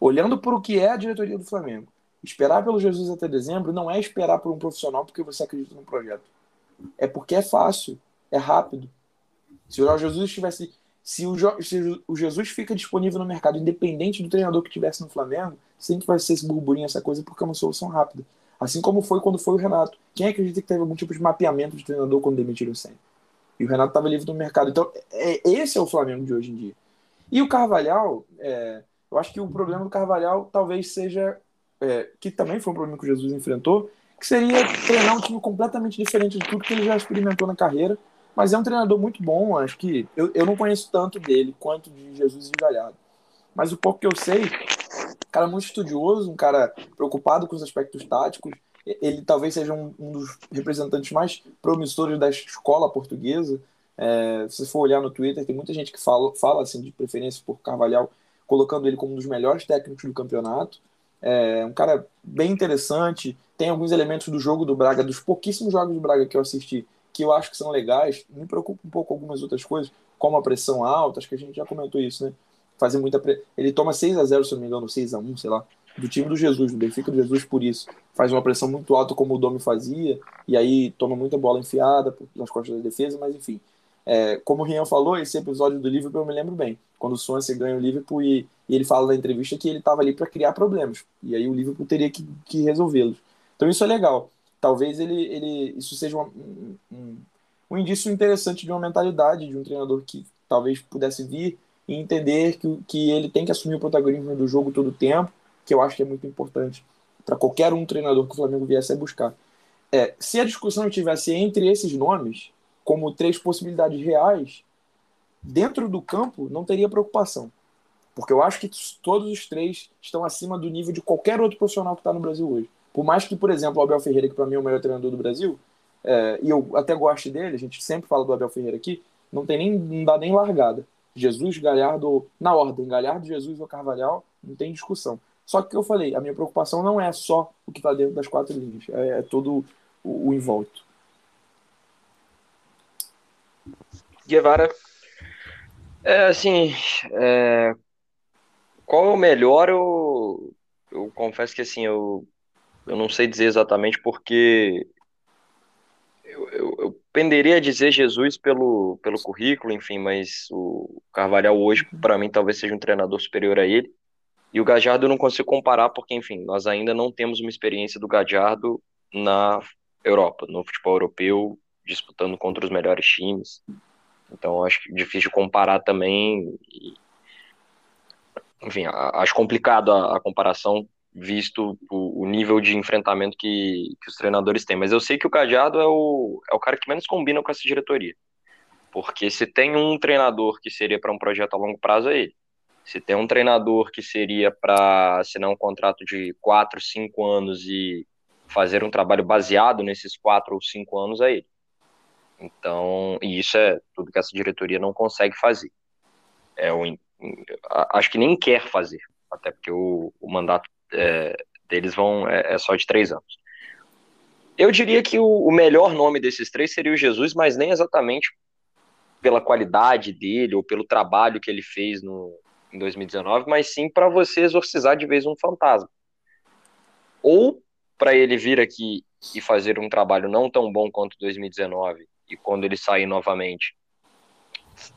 Olhando para o que é a diretoria do Flamengo, esperar pelo Jesus até dezembro não é esperar por um profissional porque você acredita no projeto. É porque é fácil, é rápido. Se o Jorge Jesus estivesse. Se o, se o Jesus fica disponível no mercado, independente do treinador que estivesse no Flamengo, sempre vai ser esse burburinho, essa coisa, porque é uma solução rápida. Assim como foi quando foi o Renato. Quem acredita que teve algum tipo de mapeamento de treinador quando demitiram o Senna? E o Renato estava livre do mercado. Então, é, esse é o Flamengo de hoje em dia. E o Carvalhal, é, eu acho que o problema do Carvalhal talvez seja, é, que também foi um problema que o Jesus enfrentou, que seria treinar um time completamente diferente de tudo que ele já experimentou na carreira. Mas é um treinador muito bom, acho que eu, eu não conheço tanto dele quanto de Jesus e Galhardo. Mas o pouco que eu sei, cara muito estudioso, um cara preocupado com os aspectos táticos. Ele talvez seja um, um dos representantes mais promissores da escola portuguesa. É, se for olhar no Twitter, tem muita gente que fala, fala assim, de preferência por Carvalhal, colocando ele como um dos melhores técnicos do campeonato. É um cara bem interessante. Tem alguns elementos do jogo do Braga, dos pouquíssimos jogos do Braga que eu assisti, que eu acho que são legais. Me preocupa um pouco algumas outras coisas, como a pressão alta, acho que a gente já comentou isso, né? fazer muita. Pre... Ele toma 6 a 0 se não me engano, 6 a 1 sei lá, do time do Jesus, do Benfica do Jesus, por isso. Faz uma pressão muito alta, como o Domi fazia, e aí toma muita bola enfiada nas costas da defesa, mas enfim. É, como o Rian falou, esse episódio do Liverpool eu me lembro bem. Quando o Swansea ganha o Liverpool e, e ele fala na entrevista que ele estava ali para criar problemas. E aí o Liverpool teria que, que resolvê-los. Então isso é legal. Talvez ele, ele isso seja um, um, um indício interessante de uma mentalidade de um treinador que talvez pudesse vir e entender que, que ele tem que assumir o protagonismo do jogo todo o tempo, que eu acho que é muito importante para qualquer um treinador que o Flamengo viesse a buscar. É, se a discussão tivesse entre esses nomes, como três possibilidades reais, dentro do campo não teria preocupação. Porque eu acho que todos os três estão acima do nível de qualquer outro profissional que está no Brasil hoje. Por mais que, por exemplo, o Abel Ferreira, que para mim é o melhor treinador do Brasil, é, e eu até gosto dele, a gente sempre fala do Abel Ferreira aqui, não tem nem, não dá nem largada. Jesus, Galhardo, na ordem, Galhardo, Jesus ou Carvalhal, não tem discussão. Só que eu falei, a minha preocupação não é só o que está dentro das quatro linhas, é, é todo o, o envolto. Guevara. É, assim, é... qual é o melhor, eu, eu confesso que assim, eu, eu não sei dizer exatamente porque eu, eu, eu penderia a dizer Jesus pelo, pelo currículo, enfim, mas o Carvalhal hoje, para mim, talvez seja um treinador superior a ele. E o Gajardo eu não consigo comparar, porque, enfim, nós ainda não temos uma experiência do Gajardo na Europa, no futebol europeu, disputando contra os melhores times. Então, acho difícil comparar também. E, enfim, acho complicado a, a comparação visto o, o, nível de enfrentamento que, que os treinadores têm. Mas eu sei que o Cajado é o, é o cara que menos combina com essa diretoria. Porque se tem um treinador que seria para um projeto a longo prazo, é ele. Se tem um treinador que seria para assinar um contrato de 4, 5 anos e fazer um trabalho baseado nesses 4 ou 5 anos, é ele. Então, e isso é tudo que essa diretoria não consegue fazer. É o, acho que nem quer fazer, até porque o, o mandato é, deles vão é, é, só de três anos. Eu diria que o, o, melhor nome desses três seria o Jesus, mas nem exatamente pela qualidade dele ou pelo trabalho que ele fez no, em 2019, mas sim para você exorcizar de vez um fantasma. Ou para ele vir aqui e fazer um trabalho não tão bom quanto 2019 e quando ele sair novamente,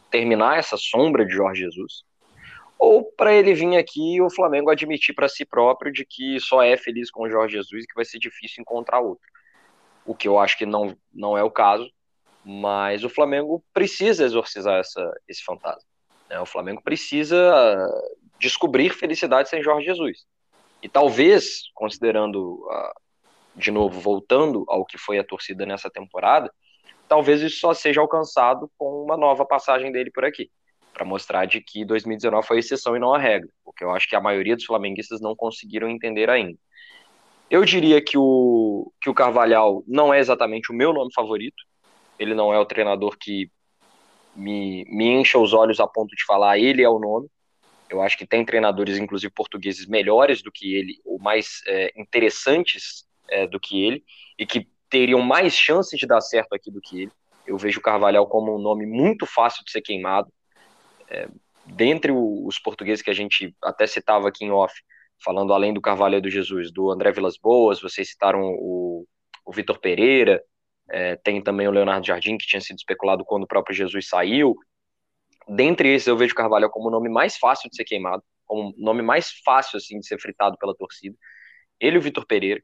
terminar essa sombra de Jorge Jesus, ou para ele vir aqui e o Flamengo admitir para si próprio de que só é feliz com o Jorge Jesus e que vai ser difícil encontrar outro. O que eu acho que não, não é o caso, mas o Flamengo precisa exorcizar essa, esse fantasma. Né? O Flamengo precisa descobrir felicidade sem Jorge Jesus. E talvez, considerando, de novo, voltando ao que foi a torcida nessa temporada, talvez isso só seja alcançado com uma nova passagem dele por aqui, para mostrar de que 2019 foi exceção e não a regra, o que eu acho que a maioria dos flamenguistas não conseguiram entender ainda. Eu diria que o, que o Carvalhal não é exatamente o meu nome favorito, ele não é o treinador que me, me encha os olhos a ponto de falar ele é o nome. Eu acho que tem treinadores, inclusive portugueses, melhores do que ele, ou mais é, interessantes é, do que ele, e que teriam mais chances de dar certo aqui do que ele. Eu vejo o Carvalhal como um nome muito fácil de ser queimado. É, dentre os portugueses que a gente até citava aqui em off, falando além do Carvalho do Jesus, do André Vilas Boas, vocês citaram o, o Vitor Pereira, é, tem também o Leonardo Jardim, que tinha sido especulado quando o próprio Jesus saiu. Dentre esses, eu vejo o Carvalho como o nome mais fácil de ser queimado, como o nome mais fácil assim de ser fritado pela torcida. Ele e o Vitor Pereira,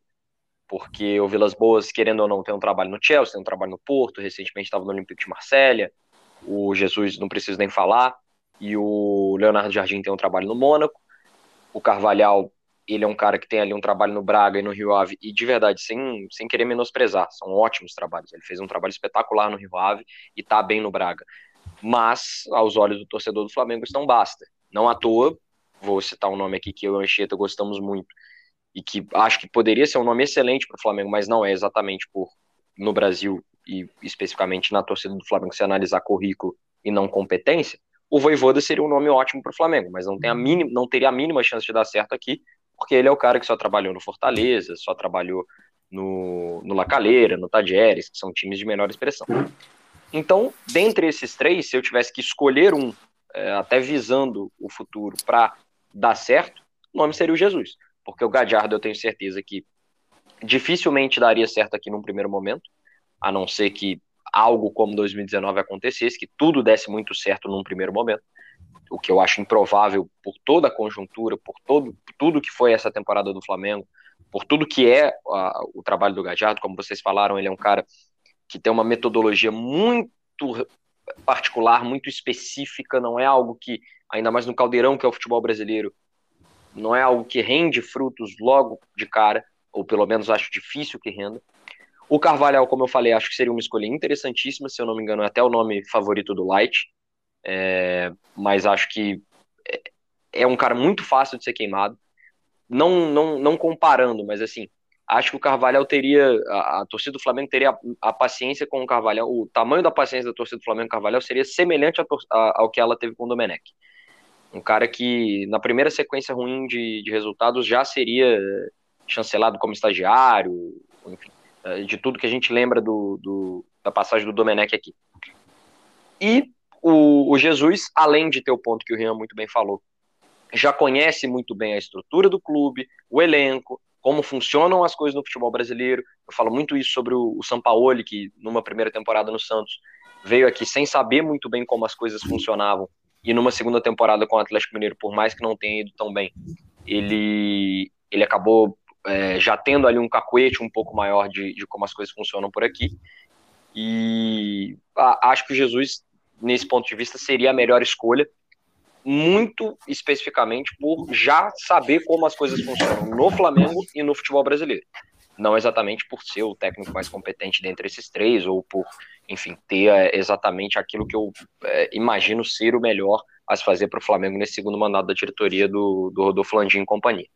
porque o Vilas Boas, querendo ou não, tem um trabalho no Chelsea, tem um trabalho no Porto, recentemente estava no Olympique de Marselha. O Jesus não preciso nem falar, e o Leonardo Jardim tem um trabalho no Mônaco. O Carvalhal ele é um cara que tem ali um trabalho no Braga e no Rio Ave, e de verdade, sem, sem querer menosprezar, são ótimos trabalhos. Ele fez um trabalho espetacular no Rio Ave e tá bem no Braga. Mas, aos olhos do torcedor do Flamengo, isso não basta. Não à toa, vou citar um nome aqui que eu e o Anchieta gostamos muito, e que acho que poderia ser um nome excelente para o Flamengo, mas não é exatamente por no Brasil e especificamente na torcida do Flamengo se analisar currículo e não competência, o Voivoda seria um nome ótimo para o Flamengo, mas não, tem a mínima, não teria a mínima chance de dar certo aqui, porque ele é o cara que só trabalhou no Fortaleza, só trabalhou no, no La Calera, no Tajeres, que são times de menor expressão. Então, dentre esses três, se eu tivesse que escolher um, é, até visando o futuro, para dar certo, o nome seria o Jesus. Porque o Gadiardo eu tenho certeza que dificilmente daria certo aqui num primeiro momento, a não ser que algo como 2019 acontecesse, que tudo desse muito certo num primeiro momento o que eu acho improvável por toda a conjuntura, por todo tudo que foi essa temporada do Flamengo, por tudo que é o trabalho do Gajardo, como vocês falaram, ele é um cara que tem uma metodologia muito particular, muito específica, não é algo que, ainda mais no caldeirão que é o futebol brasileiro, não é algo que rende frutos logo de cara, ou pelo menos acho difícil que renda. O Carvalhal, como eu falei, acho que seria uma escolha interessantíssima, se eu não me engano, é até o nome favorito do Light. É, mas acho que é, é um cara muito fácil de ser queimado. Não, não, não comparando, mas assim, acho que o Carvalhal teria, a, a torcida do Flamengo teria a, a, paciência com o Carvalhal, o tamanho da paciência da torcida do Flamengo com o Carvalhal seria semelhante a, ao que ela teve com o Domenech. Um cara que, na primeira sequência ruim de, de resultados, já seria chancelado como estagiário, enfim, de tudo que a gente lembra do, do da passagem do Domenech aqui. E o, o Jesus, além de ter o ponto que o Rian muito bem falou, já conhece muito bem a estrutura do clube, o elenco, como funcionam as coisas no futebol brasileiro. Eu falo muito isso sobre o, o Sampaoli, que numa primeira temporada no Santos veio aqui sem saber muito bem como as coisas funcionavam, e numa segunda temporada com o Atlético Mineiro, por mais que não tenha ido tão bem, ele, ele acabou é, já tendo ali um cacuete um pouco maior de, de como as coisas funcionam por aqui. E a, acho que o Jesus nesse ponto de vista, seria a melhor escolha, muito especificamente por já saber como as coisas funcionam no Flamengo e no futebol brasileiro. Não exatamente por ser o técnico mais competente dentre esses três, ou por, enfim, ter é, exatamente aquilo que eu é, imagino ser o melhor a se fazer para o Flamengo nesse segundo mandato da diretoria do, do Rodolfo Landim e companhia.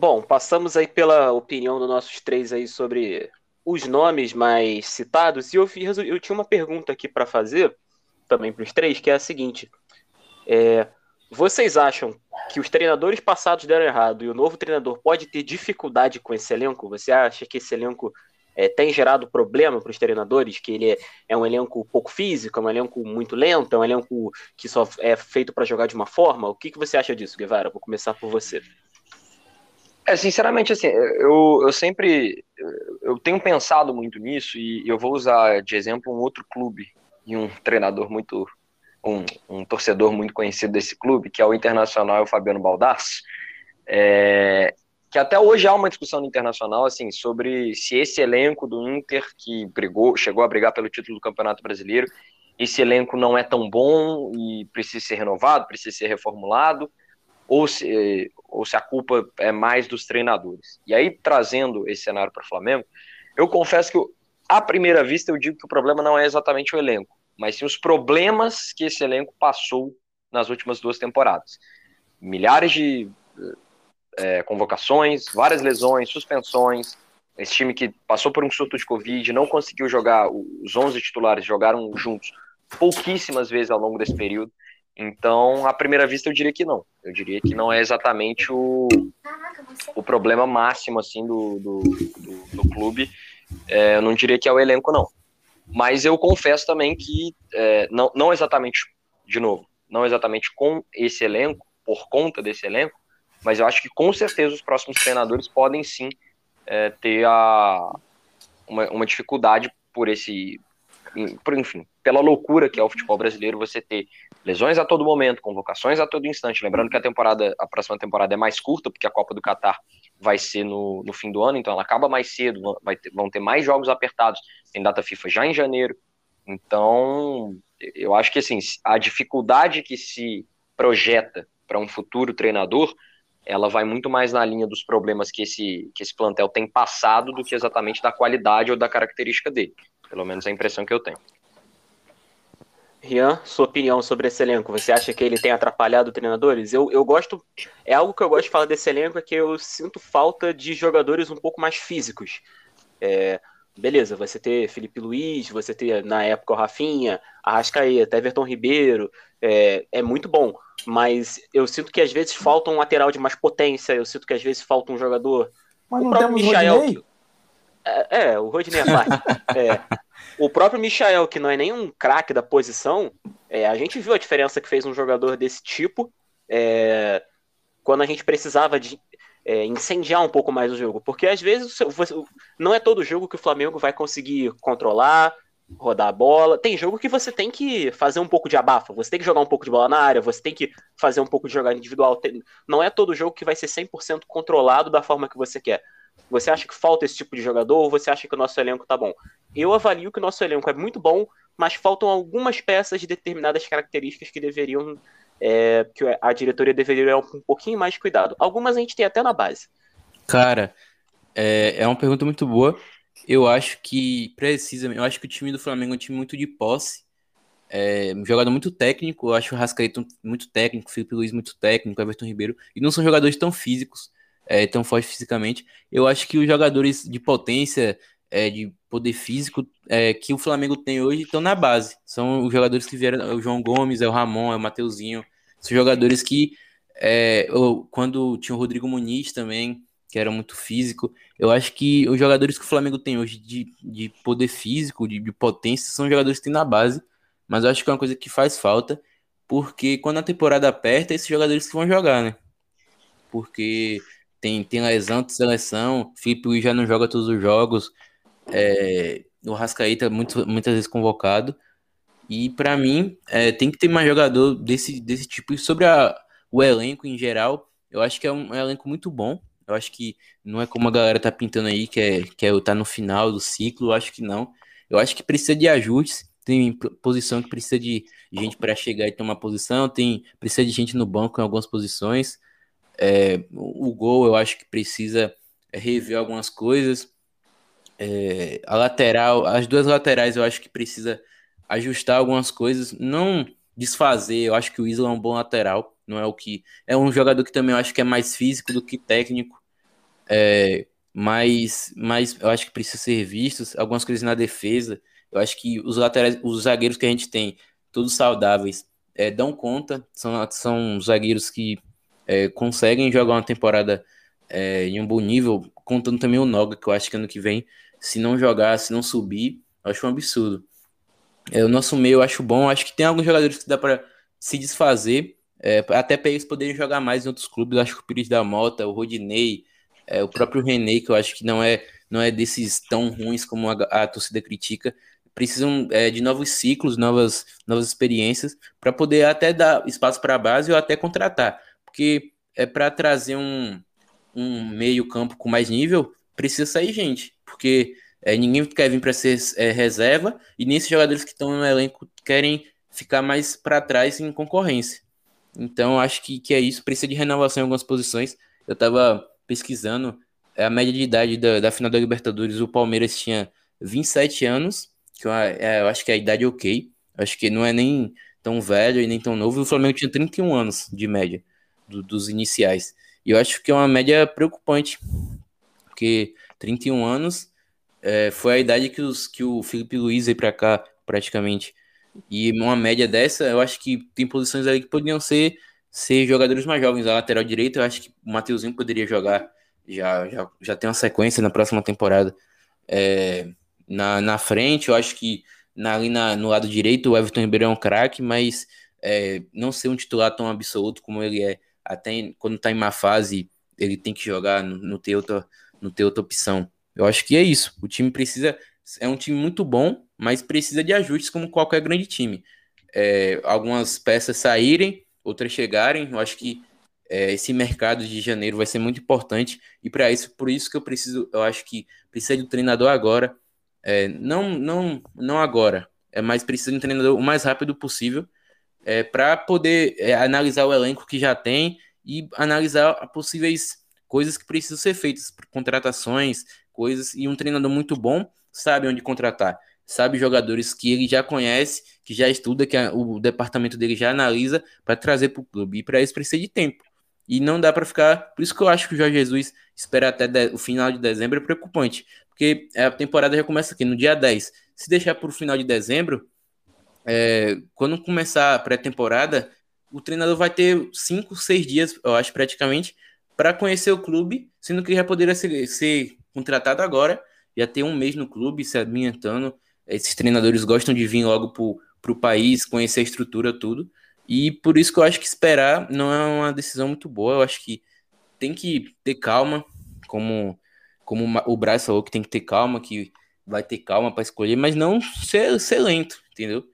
Bom, passamos aí pela opinião dos nossos três aí sobre os nomes mais citados, e eu, fiz, eu tinha uma pergunta aqui para fazer, também para os três, que é a seguinte: é, vocês acham que os treinadores passados deram errado e o novo treinador pode ter dificuldade com esse elenco? Você acha que esse elenco é, tem gerado problema para os treinadores? Que ele é, é, um elenco pouco físico, é um elenco muito lento, é um elenco que só é feito para jogar de uma forma? O que, que você acha disso, Guevara? Vou começar por você. É, sinceramente, assim, eu, eu sempre eu tenho pensado muito nisso e eu vou usar de exemplo um outro clube e um treinador muito um, um torcedor muito conhecido desse clube, que é o Internacional, o Fabiano Baldassi, é, que até hoje há uma discussão no internacional assim sobre se esse elenco do Inter que brigou, chegou a brigar pelo título do Campeonato Brasileiro, esse elenco não é tão bom e precisa ser renovado, precisa ser reformulado, ou se, ou se a culpa é mais dos treinadores. E aí, trazendo esse cenário para o Flamengo, eu confesso que, à primeira vista, eu digo que o problema não é exatamente o elenco, mas sim os problemas que esse elenco passou nas últimas duas temporadas. Milhares de é, convocações, várias lesões, suspensões. Esse time que passou por um surto de Covid, não conseguiu jogar, os 11 titulares jogaram juntos pouquíssimas vezes ao longo desse período. Então, à primeira vista, eu diria que não. Eu diria que não é exatamente o, o problema máximo assim do, do, do, do clube. É, eu não diria que é o elenco, não. Mas eu confesso também que, é, não, não exatamente, de novo, não exatamente com esse elenco, por conta desse elenco, mas eu acho que com certeza os próximos treinadores podem sim é, ter a, uma, uma dificuldade por esse, por, enfim, pela loucura que é o futebol brasileiro, você ter lesões a todo momento, convocações a todo instante. Lembrando que a temporada, a próxima temporada é mais curta, porque a Copa do Catar vai ser no, no fim do ano, então ela acaba mais cedo, vai ter, vão ter mais jogos apertados, tem data FIFA já em janeiro. Então, eu acho que assim, a dificuldade que se projeta para um futuro treinador, ela vai muito mais na linha dos problemas que esse, que esse plantel tem passado do que exatamente da qualidade ou da característica dele. Pelo menos é a impressão que eu tenho. Rian, sua opinião sobre esse elenco? Você acha que ele tem atrapalhado treinadores? Eu, eu gosto. É algo que eu gosto de falar desse elenco, é que eu sinto falta de jogadores um pouco mais físicos. É, beleza, você ter Felipe Luiz, você ter na época o Rafinha, Arrascaeta, Everton Ribeiro, é, é muito bom. Mas eu sinto que às vezes falta um lateral de mais potência, eu sinto que às vezes falta um jogador. Mas não temos Michael, Rodinei? É, é, o Rodney <laughs> é parte. é, o próprio Michael, que não é nenhum craque da posição, é, a gente viu a diferença que fez um jogador desse tipo é, quando a gente precisava de é, incendiar um pouco mais o jogo. Porque às vezes você, não é todo jogo que o Flamengo vai conseguir controlar, rodar a bola. Tem jogo que você tem que fazer um pouco de abafa, você tem que jogar um pouco de bola na área, você tem que fazer um pouco de jogar individual. Não é todo jogo que vai ser 100% controlado da forma que você quer. Você acha que falta esse tipo de jogador ou você acha que o nosso elenco tá bom? Eu avalio que o nosso elenco é muito bom, mas faltam algumas peças de determinadas características que deveriam. É, que a diretoria deveria um pouquinho mais de cuidado. Algumas a gente tem até na base. Cara, é, é uma pergunta muito boa. Eu acho que precisa. Eu acho que o time do Flamengo é um time muito de posse. É, um jogador muito técnico. Eu acho o Rascaeta muito técnico, o Felipe Luiz muito técnico, Everton Ribeiro. E não são jogadores tão físicos é, tão forte fisicamente. Eu acho que os jogadores de potência, é, de poder físico é, que o Flamengo tem hoje estão na base. São os jogadores que vieram, é o João Gomes, é o Ramon, é o Mateuzinho. São jogadores que, é, eu, quando tinha o Rodrigo Muniz também, que era muito físico, eu acho que os jogadores que o Flamengo tem hoje de, de poder físico, de, de potência, são jogadores que tem na base. Mas eu acho que é uma coisa que faz falta, porque quando a temporada aperta, esses jogadores que vão jogar, né? Porque tem, tem lesão de seleção, Felipe Luiz já não joga todos os jogos, é, o Rascaíta muito, muitas vezes convocado. E para mim, é, tem que ter mais jogador desse, desse tipo. E sobre a, o elenco em geral, eu acho que é um, é um elenco muito bom. Eu acho que não é como a galera tá pintando aí, que é, que é tá no final do ciclo. Eu acho que não. Eu acho que precisa de ajustes. Tem posição que precisa de gente para chegar e tomar posição, tem precisa de gente no banco em algumas posições. É, o gol eu acho que precisa rever algumas coisas. É, a lateral, as duas laterais eu acho que precisa ajustar algumas coisas, não desfazer. Eu acho que o Isla é um bom lateral, não é o que é um jogador que também eu acho que é mais físico do que técnico. É, mas, mas eu acho que precisa ser vistos algumas coisas na defesa. Eu acho que os laterais, os zagueiros que a gente tem, todos saudáveis, é, dão conta. São, são zagueiros que é, conseguem jogar uma temporada é, em um bom nível, contando também o Noga, que eu acho que ano que vem, se não jogar, se não subir, eu acho um absurdo. É, o nosso meio eu acho bom, acho que tem alguns jogadores que dá para se desfazer, é, até para eles poderem jogar mais em outros clubes. Acho que o Pires da Mota, o Rodinei, É, o próprio René, que eu acho que não é, não é desses tão ruins como a, a torcida critica, precisam é, de novos ciclos, novas, novas experiências, para poder até dar espaço para a base ou até contratar. Porque é para trazer um, um meio-campo com mais nível, precisa sair gente. Porque é, ninguém quer vir para ser é, reserva e nem esses jogadores que estão no elenco querem ficar mais para trás em concorrência. Então, acho que, que é isso. Precisa de renovação em algumas posições. Eu estava pesquisando é, a média de idade da, da final da Libertadores. O Palmeiras tinha 27 anos, que eu, é, eu acho que é a idade ok. Acho que não é nem tão velho e nem tão novo. E o Flamengo tinha 31 anos de média do, dos iniciais. E eu acho que é uma média preocupante, porque 31 anos é, foi a idade que, os, que o Felipe Luiz veio para cá, praticamente. E uma média dessa, eu acho que tem posições ali que poderiam ser, ser jogadores mais jovens. A lateral direito, eu acho que o Mateuzinho poderia jogar. Já, já, já tem uma sequência na próxima temporada. É, na, na frente, eu acho que na, ali na, no lado direito o Everton Ribeiro é um craque, mas é, não ser um titular tão absoluto como ele é, até quando está em má fase, ele tem que jogar, no, no, ter outra, no ter outra opção. Eu acho que é isso. O time precisa. É um time muito bom, mas precisa de ajustes como qualquer grande time. É, algumas peças saírem, outras chegarem. Eu acho que é, esse mercado de janeiro vai ser muito importante. E para isso, por isso que eu preciso, eu acho que precisa de um treinador agora. É, não, não, não agora, é mais precisa de um treinador o mais rápido possível é, para poder é, analisar o elenco que já tem e analisar possíveis coisas que precisam ser feitas, contratações, coisas. E um treinador muito bom sabe onde contratar sabe jogadores que ele já conhece, que já estuda, que a, o departamento dele já analisa para trazer para o clube. E para isso precisa de tempo. E não dá para ficar. Por isso que eu acho que o Jorge Jesus espera até de, o final de dezembro é preocupante. Porque a temporada já começa aqui no dia 10. Se deixar para o final de dezembro, é, quando começar a pré-temporada, o treinador vai ter 5, 6 dias, eu acho, praticamente, para conhecer o clube, sendo que já poderia ser, ser contratado agora, já ter um mês no clube, se ambientando esses treinadores gostam de vir logo para o país, conhecer a estrutura, tudo. E por isso que eu acho que esperar não é uma decisão muito boa. Eu acho que tem que ter calma, como, como o Braz falou que tem que ter calma, que vai ter calma para escolher, mas não ser, ser lento, entendeu?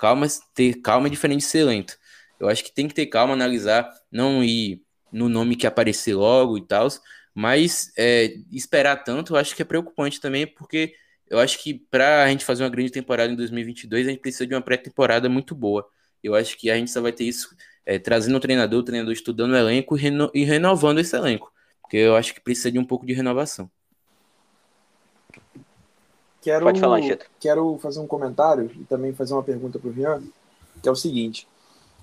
Calma, ter calma é diferente de ser lento. Eu acho que tem que ter calma, analisar, não ir no nome que aparecer logo e tal, mas é, esperar tanto, eu acho que é preocupante também, porque eu acho que para a gente fazer uma grande temporada em 2022, a gente precisa de uma pré-temporada muito boa. Eu acho que a gente só vai ter isso é, trazendo o treinador, o treinador estudando o elenco e, reno e renovando esse elenco. Porque eu acho que precisa de um pouco de renovação. Quero, Pode falar, Gito. Quero fazer um comentário e também fazer uma pergunta para o Rian, que é o seguinte.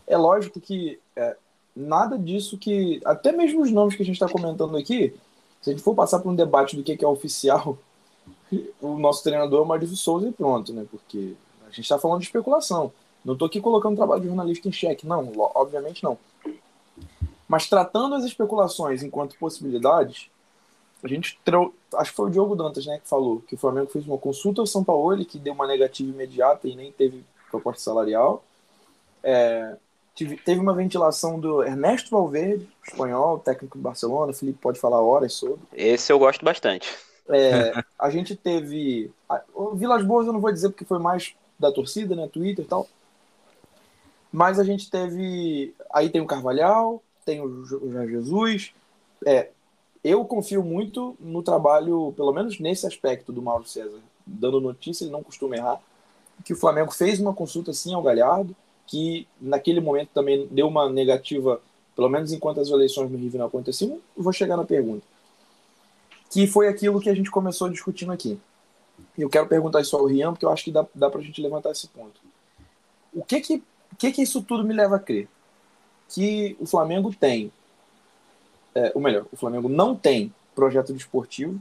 É lógico que é, nada disso que. Até mesmo os nomes que a gente está comentando aqui, se a gente for passar por um debate do que é oficial <laughs> o nosso treinador é o Maurício Souza e pronto, né? Porque a gente está falando de especulação. Não estou aqui colocando o trabalho de jornalista em xeque, não, obviamente não. Mas tratando as especulações enquanto possibilidades, a gente trou... acho que foi o Diogo Dantas, né, que falou que o Flamengo fez uma consulta ao São Paulo que deu uma negativa imediata e nem teve proposta salarial. É... teve uma ventilação do Ernesto Valverde, espanhol, técnico do Barcelona. O Felipe pode falar horas sobre. Esse eu gosto bastante. É, <laughs> a gente teve. O Vilas Boas eu não vou dizer porque foi mais da torcida, né? Twitter e tal. Mas a gente teve. Aí tem o Carvalhal, tem o Jorge Jesus. É, eu confio muito no trabalho, pelo menos nesse aspecto do Mauro César, dando notícia, ele não costuma errar. Que o Flamengo fez uma consulta sim ao Galhardo, que naquele momento também deu uma negativa, pelo menos enquanto as eleições no Rio não aconteciam. Vou chegar na pergunta que foi aquilo que a gente começou discutindo aqui. Eu quero perguntar isso ao Rian, porque eu acho que dá, dá para a gente levantar esse ponto. O que que, que que isso tudo me leva a crer? Que o Flamengo tem, é, ou melhor, o Flamengo não tem projeto desportivo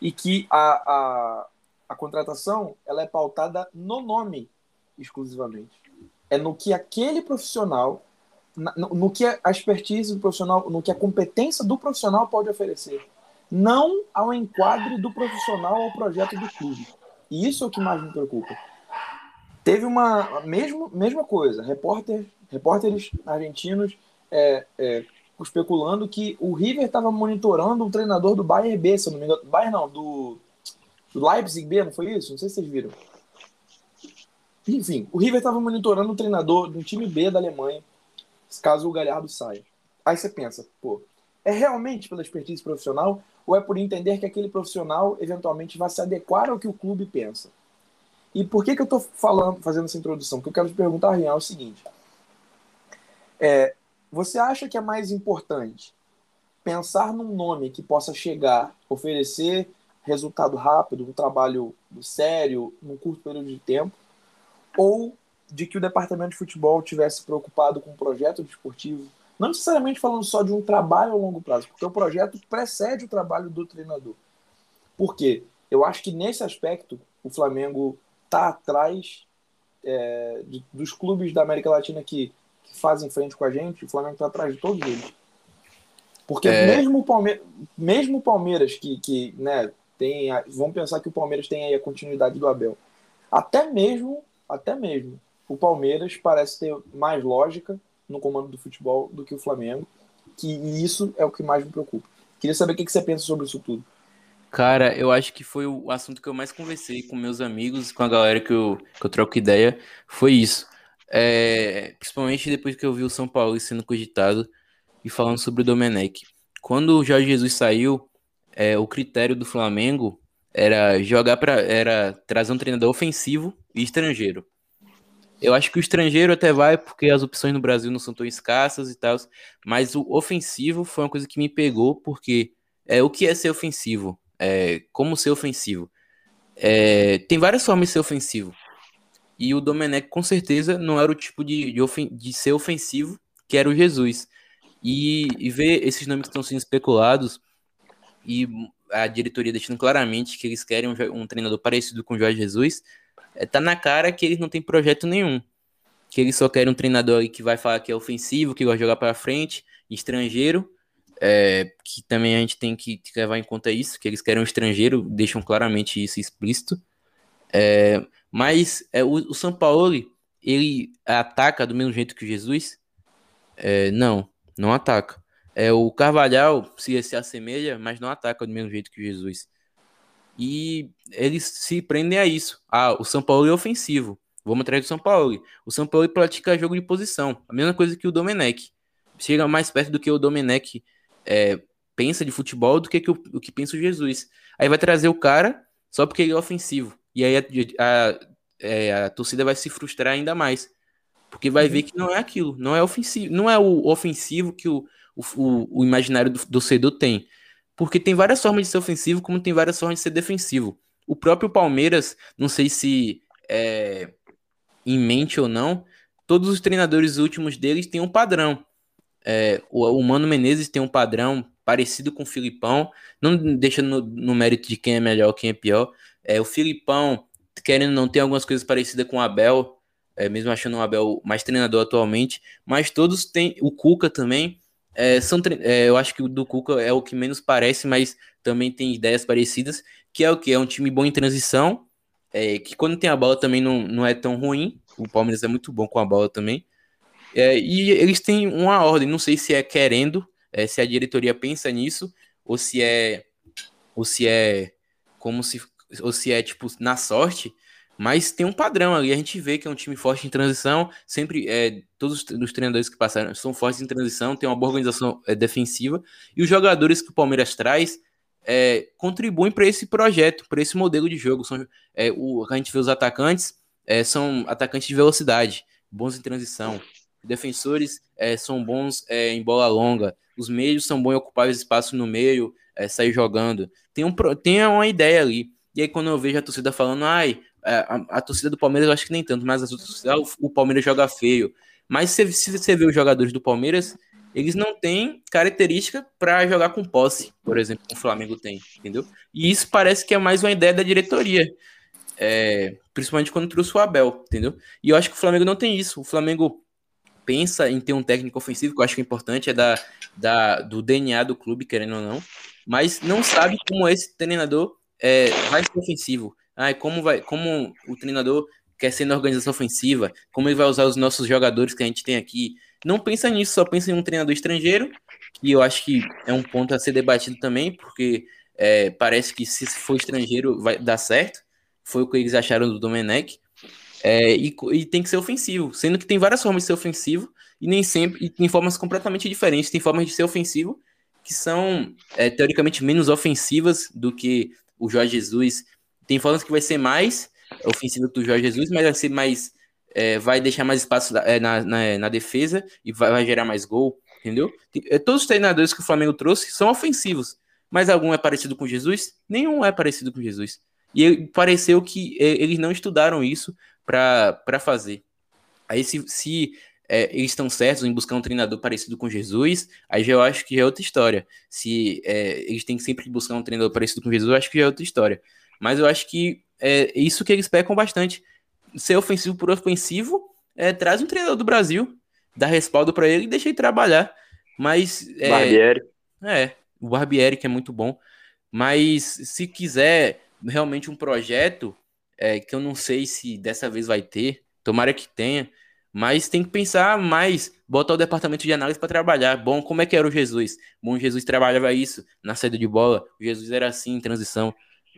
e que a, a, a contratação ela é pautada no nome exclusivamente. É no que aquele profissional, no, no que a expertise do profissional, no que a competência do profissional pode oferecer não ao enquadre do profissional ao projeto do clube. E isso é o que mais me preocupa. Teve uma mesmo, mesma coisa, repórter, repórteres argentinos é, é, especulando que o River estava monitorando o treinador do Bayern B, se eu não me engano. Bayern não, do, do Leipzig B, não foi isso? Não sei se vocês viram. Enfim, o River estava monitorando o treinador um time B da Alemanha, caso o Galhardo saia. Aí você pensa, pô, é realmente pela expertise profissional ou é por entender que aquele profissional eventualmente vai se adequar ao que o clube pensa? E por que, que eu estou falando, fazendo essa introdução? Porque eu quero te perguntar, Rian, é o seguinte. É, você acha que é mais importante pensar num nome que possa chegar, oferecer resultado rápido, um trabalho sério, num curto período de tempo, ou de que o departamento de futebol tivesse preocupado com um projeto desportivo, não necessariamente falando só de um trabalho a longo prazo, porque o projeto precede o trabalho do treinador. Por quê? Eu acho que nesse aspecto o Flamengo está atrás é, de, dos clubes da América Latina que, que, fazem frente com a gente, o Flamengo está atrás de todos eles. Porque é... mesmo, o Palme mesmo o Palmeiras, que, que né, tem. A, vamos pensar que o Palmeiras tem aí a continuidade do Abel. Até mesmo, até mesmo, o Palmeiras parece ter mais lógica no comando do futebol do que o Flamengo. Que, e isso é o que mais me preocupa. Queria saber o que, que você pensa sobre isso tudo. Cara, eu acho que foi o assunto que eu mais conversei com meus amigos, com a galera que eu, que eu troco ideia, foi isso. É, principalmente depois que eu vi o São Paulo sendo cogitado e falando sobre o Domenech. Quando o Jorge Jesus saiu, é, o critério do Flamengo era jogar para era trazer um treinador ofensivo e estrangeiro. Eu acho que o estrangeiro até vai porque as opções no Brasil não são tão escassas e tal, mas o ofensivo foi uma coisa que me pegou porque é o que é ser ofensivo é, como ser ofensivo. É, tem várias formas de ser ofensivo. E o Domenech, com certeza, não era o tipo de, de, ofen de ser ofensivo que era o Jesus. E, e ver esses nomes que estão sendo especulados e a diretoria deixando claramente que eles querem um, um treinador parecido com o Jorge Jesus, é, tá na cara que eles não têm projeto nenhum. Que eles só querem um treinador que vai falar que é ofensivo, que vai jogar para frente, estrangeiro, é, que também a gente tem que, levar em conta isso, que eles querem um estrangeiro, deixam claramente isso explícito. É, mas é, o, o São Paulo, ele ataca do mesmo jeito que o Jesus? É, não, não ataca. É, o Carvalhal se, se assemelha, mas não ataca do mesmo jeito que Jesus. E eles se prendem a isso. Ah, o São Paulo é ofensivo. Vamos atrás do São Paulo. O São Paulo pratica jogo de posição. A mesma coisa que o Domenech. Chega mais perto do que o Domenech é, pensa de futebol do que, que o, o, que pensa o Jesus. Aí vai trazer o cara só porque ele é ofensivo. E aí a, a, é, a torcida vai se frustrar ainda mais. Porque vai ver que não é aquilo, não é ofensivo, não é o ofensivo que o, o, o imaginário do torcedor tem. Porque tem várias formas de ser ofensivo, como tem várias formas de ser defensivo. O próprio Palmeiras, não sei se é, em mente ou não, todos os treinadores últimos deles têm um padrão. É, o, o, Mano Menezes tem um padrão parecido com o Filipão, não deixando no, no, mérito de quem é melhor, quem é pior. É, o Filipão, querendo não, tem algumas coisas parecidas com o Abel, é, mesmo achando o Abel mais treinador atualmente, mas todos têm, o Cuca também, é, são, é, eu acho que o do Cuca é o que menos parece, mas também tem ideias parecidas, que é o que? É um time bom em transição, é, que quando tem a bola também não, não é tão ruim, o Palmeiras é muito bom com a bola também, é, e eles têm uma ordem, não sei se é querendo, é, se a diretoria pensa nisso, ou se é ou se é como se ou se é tipo na sorte, mas tem um padrão ali, a gente vê que é um time forte em transição, sempre é, todos os treinadores que passaram são fortes em transição, tem uma boa organização é, defensiva, e os jogadores que o Palmeiras traz é, contribuem para esse projeto, para esse modelo de jogo. São, é, o, a gente vê os atacantes, é, são atacantes de velocidade, bons em transição, defensores é, são bons é, em bola longa, os meios são bons em ocupar os espaços no meio, sair jogando. Tem, um, tem uma ideia ali. E aí, quando eu vejo a torcida falando, ai, a, a torcida do Palmeiras eu acho que nem tanto, mas a, o, o Palmeiras joga feio. Mas se, se você vê os jogadores do Palmeiras, eles não têm característica para jogar com posse, por exemplo, o Flamengo tem, entendeu? E isso parece que é mais uma ideia da diretoria. É, principalmente quando trouxe o Abel, entendeu? E eu acho que o Flamengo não tem isso. O Flamengo pensa em ter um técnico ofensivo, que eu acho que é importante, é da, da, do DNA do clube, querendo ou não, mas não sabe como esse treinador é, vai ser ofensivo. Ah, como, vai, como o treinador quer ser na organização ofensiva, como ele vai usar os nossos jogadores que a gente tem aqui. Não pensa nisso, só pensa em um treinador estrangeiro que eu acho que é um ponto a ser debatido também, porque é, parece que se for estrangeiro vai dar certo. Foi o que eles acharam do Domenech. É, e, e, tem que ser ofensivo, sendo que tem várias formas de ser ofensivo e nem sempre e tem formas completamente diferentes. Tem formas de ser ofensivo que são é, teoricamente menos ofensivas do que o Jorge Jesus. Tem formas que vai ser mais ofensiva que o Jorge Jesus, mas vai ser mais é, vai deixar mais espaço é, na, na, na, defesa e vai, vai, gerar mais gol, entendeu? É, todos os treinadores que o Flamengo trouxe são ofensivos, mas algum é parecido com Jesus? Nenhum é parecido com Jesus. E pareceu que é, eles não estudaram isso para fazer. Aí se, se é, eles estão certos em buscar um treinador parecido com Jesus, aí já eu acho que é outra história. Se é, eles têm que sempre buscar um treinador parecido com Jesus, eu acho que já é outra história. Mas eu acho que é isso que eles pecam bastante ser ofensivo por ofensivo, é, traz um treinador do Brasil, dá respaldo para ele e deixa ele trabalhar. Mas. É, Barbieri. É, o Barbieri, que é muito bom. Mas se quiser realmente um projeto, é, que eu não sei se dessa vez vai ter, tomara que tenha, mas tem que pensar mais, botar o departamento de análise para trabalhar. Bom, como é que era o Jesus? Bom, Jesus trabalhava isso na saída de bola, o Jesus era assim em transição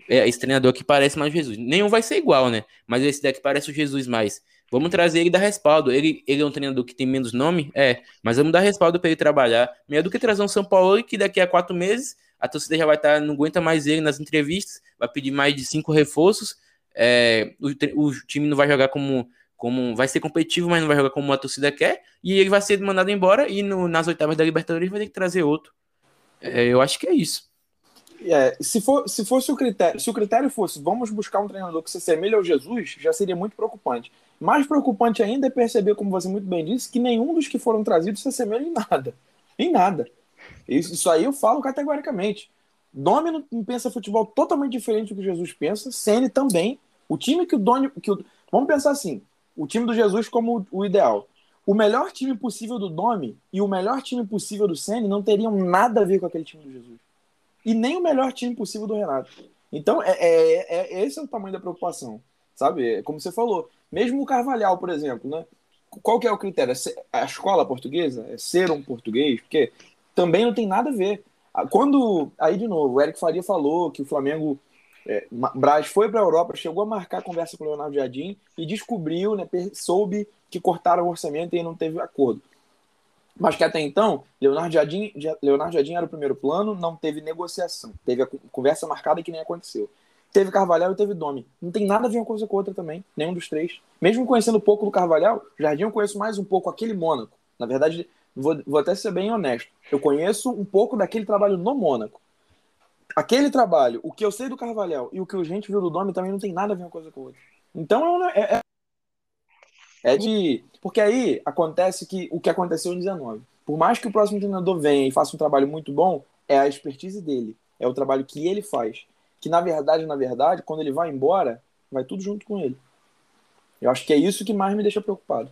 é, esse treinador que parece mais Jesus. Nenhum vai ser igual, né? Mas esse daqui parece o Jesus mais. Vamos trazer ele dar respaldo. Ele, ele é um treinador que tem menos nome? É, mas vamos dar respaldo para ele trabalhar. Melhor do que trazer um São Paulo que daqui a quatro meses a torcida já vai estar, tá, não aguenta mais ele nas entrevistas, vai pedir mais de cinco reforços. É, o, o, time não vai jogar como, como. Vai ser competitivo, mas não vai jogar como a torcida quer. E ele vai ser mandado embora e no, nas oitavas da Libertadores vai ter que trazer outro. É, eu acho que é isso. É, se, for, se fosse o critério, se o critério fosse vamos buscar um treinador que se assemelhe ao Jesus, já seria muito preocupante. Mais preocupante ainda é perceber, como você muito bem disse, que nenhum dos que foram trazidos se assemelha em nada. <laughs> Em nada. Isso, isso aí eu falo categoricamente. Domi não pensa futebol totalmente diferente do que Jesus pensa. Ceni também. O time que o Doni. Que vamos pensar assim: o time do Jesus como o, ideal. O melhor time possível do Domi e o melhor time possível do Ceni não teriam nada a ver com aquele time do Jesus e nem o melhor time possível do Renato. Então, é, é, é, esse é o tamanho da preocupação, sabe? É como você falou, mesmo o Carvalhal, por exemplo, né? Qual que é o critério? É a escola portuguesa? É ser um português? Porque também não tem nada a ver. Ah, quando, aí de novo, o Eric Faria falou que o Flamengo, é, Braz foi para a Europa, chegou a marcar conversa com o Leonardo Jardim e descobriu, né, soube que cortaram o orçamento e não teve acordo. Mas que até então, Leonardo Jardim, Leonardo Jardim era o primeiro plano, não teve negociação. Teve a conversa marcada que nem aconteceu. Teve Carvalhal e teve Domi. Não tem nada a ver uma coisa com outra também, nenhum dos três. Mesmo conhecendo pouco do Carvalhal, Jardim eu conheço mais um pouco aquele Mônaco. Na verdade, vou, vou até ser bem honesto. Eu conheço um pouco daquele trabalho no Mônaco. Aquele trabalho, o que eu sei do Carvalhal e o que a gente viu do Domi também não tem nada a ver uma coisa com a outra. Então é, é, é de. Porque aí acontece que o que aconteceu em 19. Por mais que o próximo treinador venha e faça um trabalho muito bom, é a expertise dele. É o trabalho que ele faz. Que na verdade, na verdade, quando ele vai embora, vai tudo junto com ele. Eu acho que é isso que mais me deixa preocupado.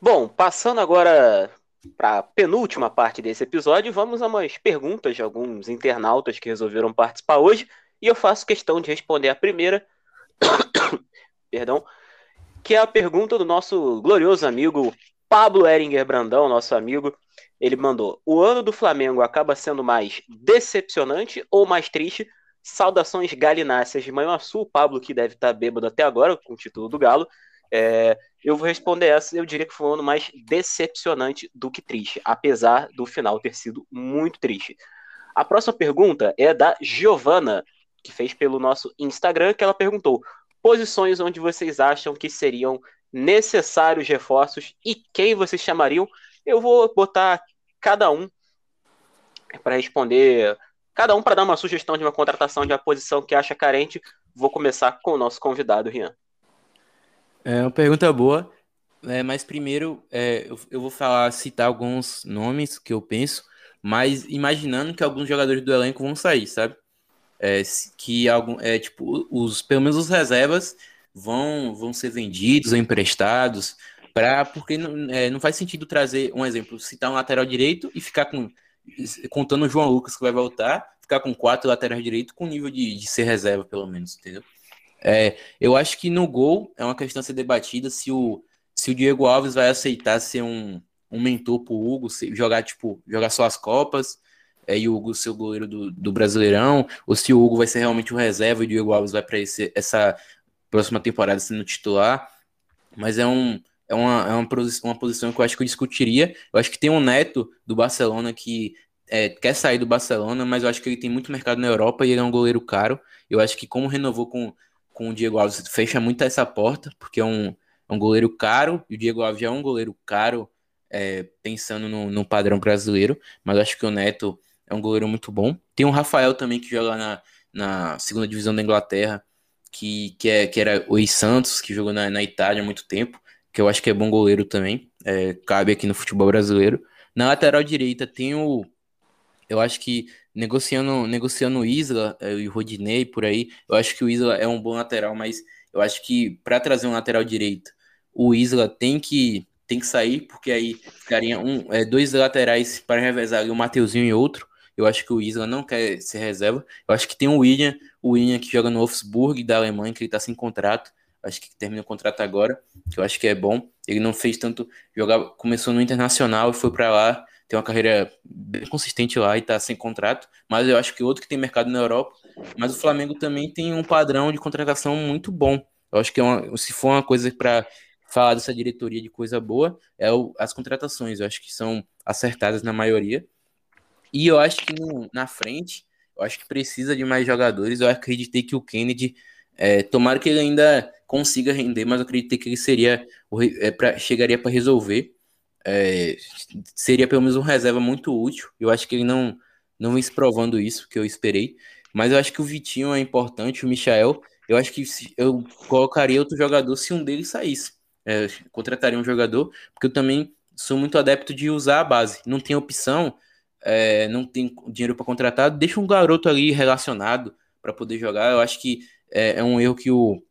Bom, passando agora para a penúltima parte desse episódio, vamos a umas perguntas de alguns internautas que resolveram participar hoje. E eu faço questão de responder a primeira. <coughs> Perdão que é a pergunta do nosso glorioso amigo Pablo Eringer Brandão, nosso amigo. Ele mandou: O ano do Flamengo acaba sendo mais decepcionante ou mais triste? Saudações galináceas de Manhuaçu, Pablo, que deve estar bêbado até agora com o título do Galo. É, eu vou responder essa, eu diria que foi um ano mais decepcionante do que triste, apesar do final ter sido muito triste. A próxima pergunta é da Giovana, que fez pelo nosso Instagram, que ela perguntou: posições onde vocês acham que seriam necessários reforços e quem vocês chamariam. Eu vou botar cada um para responder, cada um para dar uma sugestão de uma contratação de uma posição que acha carente. Vou começar com o nosso convidado, Rian. É uma pergunta boa, é, mas primeiro é, eu, eu, vou falar, citar alguns nomes que eu penso, mas imaginando que alguns jogadores do elenco vão sair, sabe? é, que algum, é, tipo, os, pelo menos os reservas vão, vão ser vendidos ou emprestados, pra, porque não, é, não faz sentido trazer, um exemplo, citar um lateral direito e ficar com, contando o João Lucas que vai voltar, ficar com quatro laterais direito com nível de, de ser reserva, pelo menos, entendeu? É, eu acho que no gol é uma questão a ser debatida se o, se o Diego Alves vai aceitar ser um, um mentor pro Hugo, jogar, tipo, jogar só as Copas, é, e o Hugo ser o goleiro do, do Brasileirão, ou se o Hugo vai ser realmente o reserva e o Diego Alves vai para essa próxima temporada sendo titular. Mas é um, é uma, é uma, uma posição que eu acho que eu discutiria. Eu acho que tem um neto do Barcelona que é, quer sair do Barcelona, mas eu acho que ele tem muito mercado na Europa e ele é um goleiro caro. Eu acho que como renovou com, com o Diego Alves, fecha muito essa porta, porque é um, é um goleiro caro, e o Diego Alves já é um goleiro caro, é, pensando no, no, padrão brasileiro, mas acho que o Neto é um goleiro muito bom. Tem o Rafael também, que joga na, na segunda divisão da Inglaterra, que, que, é, que era o Santos, que jogou na, na Itália há muito tempo que eu acho que é bom goleiro também, é, cabe aqui no futebol brasileiro. Na lateral direita tem o, eu acho que negociando, negociando o Isla é, e o Rodinei por aí, eu acho que o Isla é um bom lateral, mas eu acho que para trazer um lateral direito, o Isla tem que tem que sair, porque aí ficaria um, é, dois laterais para revezar o Mateuzinho e outro. Eu acho que o Isla não quer ser reserva. Eu acho que tem o William, o William que joga no Wolfsburg da Alemanha, que ele está sem contrato acho que termina o contrato agora, que eu acho que é bom. Ele não fez tanto jogar, começou no Internacional e foi para lá, tem uma carreira bem consistente lá e tá sem contrato, mas eu acho que outro que tem mercado na Europa, mas o Flamengo também tem um padrão de contratação muito bom. Eu acho que é uma, se for uma coisa para falar dessa diretoria de coisa boa, é o, as contratações, eu acho que são acertadas na maioria. E eu acho que no, na frente, eu acho que precisa de mais jogadores. Eu acreditei que o Kennedy, é, tomara que ele ainda consiga render, mas eu acreditei que ele seria é, pra, chegaria para resolver. É, seria pelo menos um reserva muito útil. Eu acho que ele não não vem se provando isso que eu esperei. Mas eu acho que o Vitinho é importante, o Michael. Eu acho que eu colocaria outro jogador se um deles saísse. É, contrataria um jogador, porque eu também sou muito adepto de usar a base. Não tem opção, é, não tem dinheiro para contratar, deixa um garoto ali relacionado para poder jogar. Eu acho que é, é um erro que o,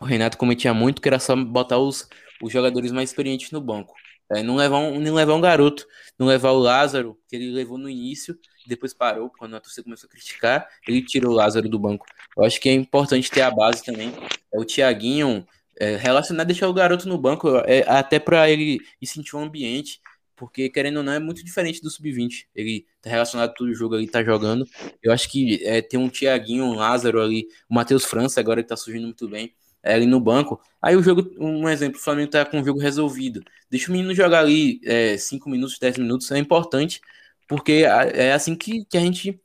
o Renato cometia muito, que era só botar os, os jogadores mais experientes no banco. É, não, levar um, não levar um garoto, não levar o Lázaro, que ele levou no início, depois parou, quando a torcida começou a criticar, ele tirou o Lázaro do banco. Eu acho que é importante ter a base também. É o Thiaguinho, é, relacionar, deixar o garoto no banco, é, até para ele sentir o ambiente, porque querendo ou não, é muito diferente do sub-20. Ele tá relacionado todo o jogo ali, tá jogando. Eu acho que é, tem um Thiaguinho, um Lázaro ali, o Matheus França agora que tá surgindo muito bem é, ali no banco. Aí o jogo, um exemplo, o Flamengo tá com o jogo resolvido. Deixa o menino jogar ali 5 é, minutos, 10 minutos, é importante, porque é assim que, que a gente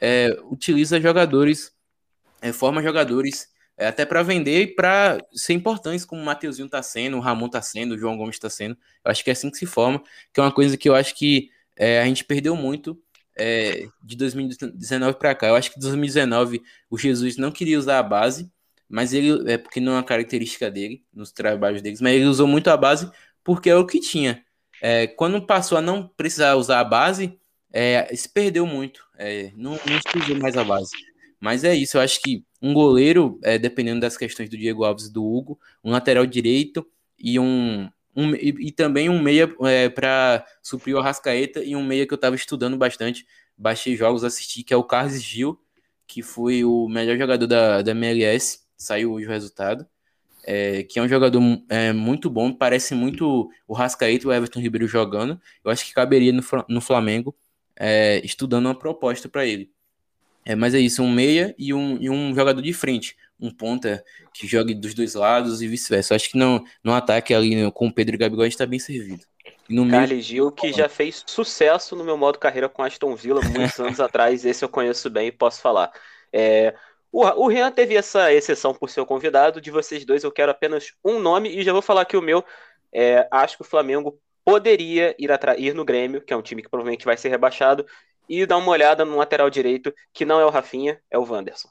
é, utiliza jogadores, é, forma jogadores é, até para vender e para ser importantes, como o Mateuzinho tá sendo, o Ramon tá sendo, o João Gomes tá sendo. Eu acho que é assim que se forma, que é uma coisa que eu acho que é, a gente perdeu muito de 2019 para cá. Eu acho que 2019 o Jesus não queria usar a base, mas ele é porque não é uma característica dele nos trabalhos deles, mas ele usou muito a base porque é o que tinha. É, quando passou a não precisar usar a base, é, se perdeu muito, é, não, não se usou mais a base. Mas é isso, eu acho que um goleiro, é, dependendo das questões do Diego Alves e do Hugo, um lateral direito e um, um e, e, também um meia é, para suprir o Arrascaeta e um meia que eu estava estudando bastante, baixei jogos, assisti, que é o Carlos Gil, que foi o melhor jogador da, da MLS saiu hoje o resultado. É, que é um jogador é, muito bom, parece muito o Rascaeta e o Everton Ribeiro jogando. Eu acho que caberia no, no Flamengo é, estudando uma proposta para ele. É, mas é isso, um meia e um, e um jogador de frente, um ponta que jogue dos dois lados e vice-versa. Acho que não, no ataque ali com o Pedro e Gabigol está bem servido. no Carly meio... Gil, que já fez sucesso no meu modo carreira com Aston Villa muitos anos <laughs> atrás, esse eu conheço bem e posso falar. É, o, o Rian teve essa exceção por ser convidado. De vocês dois, eu quero apenas um nome e já vou falar que o meu. É, acho que o Flamengo poderia ir, ir no Grêmio, que é um time que provavelmente vai ser rebaixado, e dar uma olhada no lateral direito, que não é o Rafinha, é o Wanderson.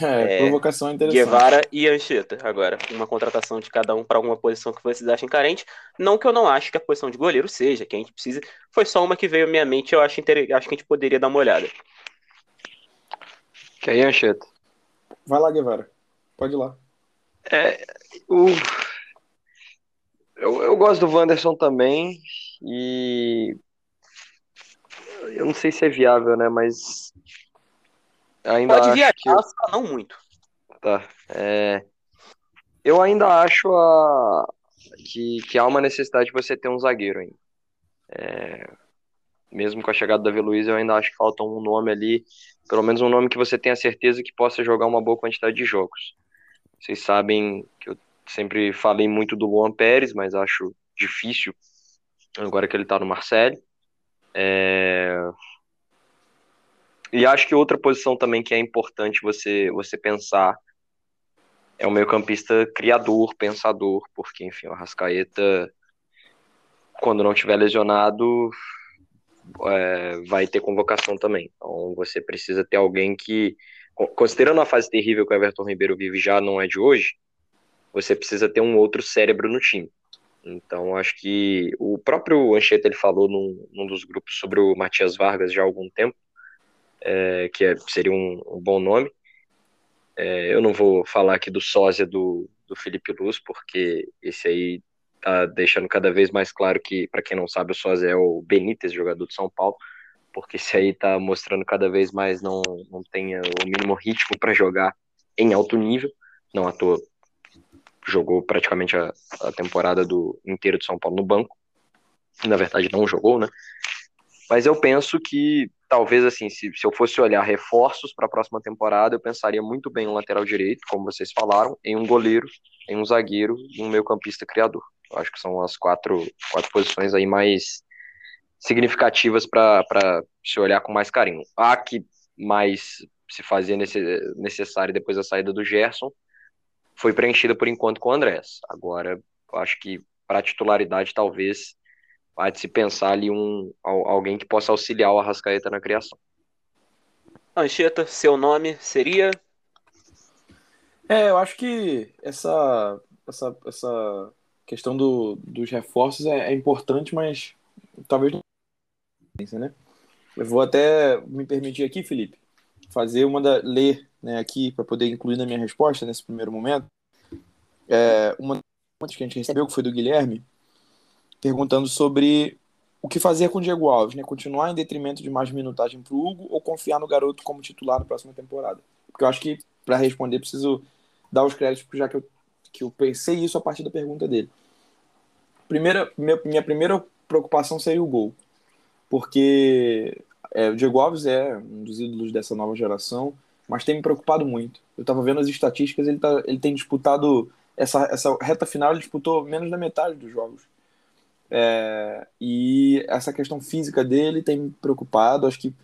É, é provocação interessante. Guevara e Anchieta, agora. Uma contratação de cada um para alguma posição que vocês achem carente. Não que eu não acho que a posição de goleiro seja, que a gente precisa. Foi só uma que veio à minha mente, eu acho, inter... acho que a gente poderia dar uma olhada. Que aí, Anchieta? Vai lá, Guevara. Pode ir lá. É, o... eu, eu gosto do Wanderson também. E. Eu não sei se é viável, né? Mas. Ainda Pode viajar, que... só não muito. Tá. É... Eu ainda acho a, que, que há uma necessidade de você ter um zagueiro ainda. É, mesmo com a chegada Davi Luiz, eu ainda acho que falta um nome ali, pelo menos um nome que você tenha certeza que possa jogar uma boa quantidade de jogos. Vocês sabem que eu sempre falei muito do Luan Pérez, mas acho difícil agora que ele está no Marseille. É... E acho que outra posição também que é importante você, você pensar é o meio-campista criador, pensador, porque, enfim, o Arrascaeta, quando não estiver lesionado, é, vai ter convocação também. Então você precisa ter alguém que, considerando a fase terrível que o Everton Ribeiro vive já não é de hoje, você precisa ter um outro cérebro no time. Então acho que o próprio Anchieta ele falou num, num dos grupos sobre o Matias Vargas já há algum tempo, é, que é, seria um, um, bom nome. É, eu não vou falar aqui do sósia do, do Felipe Luz, porque esse aí tá deixando cada vez mais claro que, para quem não sabe, o Sósia é o Benítez, jogador de São Paulo, porque esse aí tá mostrando cada vez mais não, não tem o mínimo ritmo para jogar em alto nível, não à toa jogou praticamente a, a temporada do inteiro de São Paulo no banco, na verdade não jogou, né? Mas eu penso que talvez assim, se, se eu fosse olhar reforços para a próxima temporada, eu pensaria muito bem um lateral direito, como vocês falaram, em um goleiro, em um zagueiro e um meio-campista criador. Eu acho que são as quatro, quatro posições aí mais significativas para se olhar com mais carinho. A que mais se fazia necessário depois da saída do Gerson foi preenchida por enquanto com o Andrés. Agora, eu acho que para titularidade talvez vai se pensar ali um alguém que possa auxiliar o Arrascaeta na criação. Anchieta, seu nome seria? É, eu acho que essa essa, essa questão do, dos reforços é, é importante, mas talvez não. Né? Eu vou até me permitir aqui, Felipe, fazer uma da. ler né, aqui para poder incluir na minha resposta nesse primeiro momento. É, uma das que a gente recebeu, que foi do Guilherme, perguntando sobre o que fazer com o Diego Alves, né? Continuar em detrimento de mais minutagem para o Hugo ou confiar no garoto como titular na próxima temporada? Porque eu acho que, para responder, preciso dar os créditos, já que eu que eu pensei isso a partir da pergunta dele. Primeira, minha, minha primeira preocupação seria o gol, porque é, o Diego Alves é um dos ídolos dessa nova geração, mas tem me preocupado muito. Eu estava vendo as estatísticas, ele, tá, ele tem disputado essa, essa reta final, ele disputou menos da metade dos jogos. É, e essa questão física dele tem me preocupado. Acho que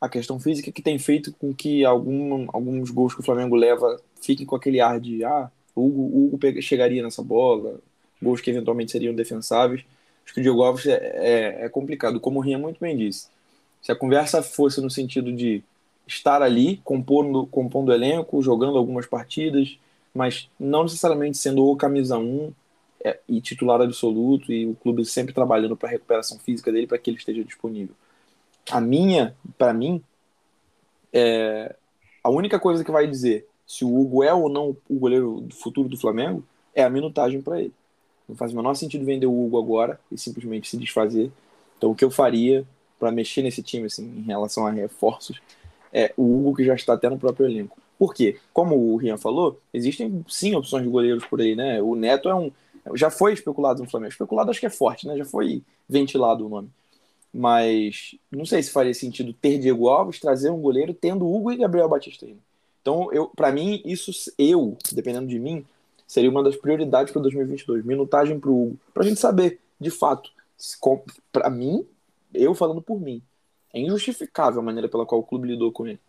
a questão física que tem feito com que algum, alguns gols que o Flamengo leva fiquem com aquele ar de ah, o Hugo, Hugo chegaria nessa bola, gols que eventualmente seriam defensáveis. Acho que o Diego Alves é, é, é complicado, como o Rinha muito bem disse. Se a conversa fosse no sentido de estar ali, compondo, compondo elenco, jogando algumas partidas, mas não necessariamente sendo o camisa 1 é, e titular absoluto, e o clube sempre trabalhando para a recuperação física dele para que ele esteja disponível. A minha, para mim, é, a única coisa que vai dizer se o Hugo é ou não o goleiro do futuro do Flamengo, é a minutagem para ele. Não faz o menor sentido vender o Hugo agora e simplesmente se desfazer. Então, o que eu faria para mexer nesse time, assim, em relação a reforços, é o Hugo que já está até no próprio elenco. Por quê? Como o Rian falou, existem sim opções de goleiros por aí, né? O Neto é um. Já foi especulado no Flamengo. Especulado acho que é forte, né? Já foi ventilado o nome. Mas não sei se faria sentido ter Diego Alves, trazer um goleiro, tendo Hugo e Gabriel Batista ainda. Então, eu, para mim, isso, eu, dependendo de mim, seria uma das prioridades para 2022. Minutagem para o Hugo. Para a gente saber, de fato, para mim, eu falando por mim, é injustificável a maneira pela qual o clube lidou com ele.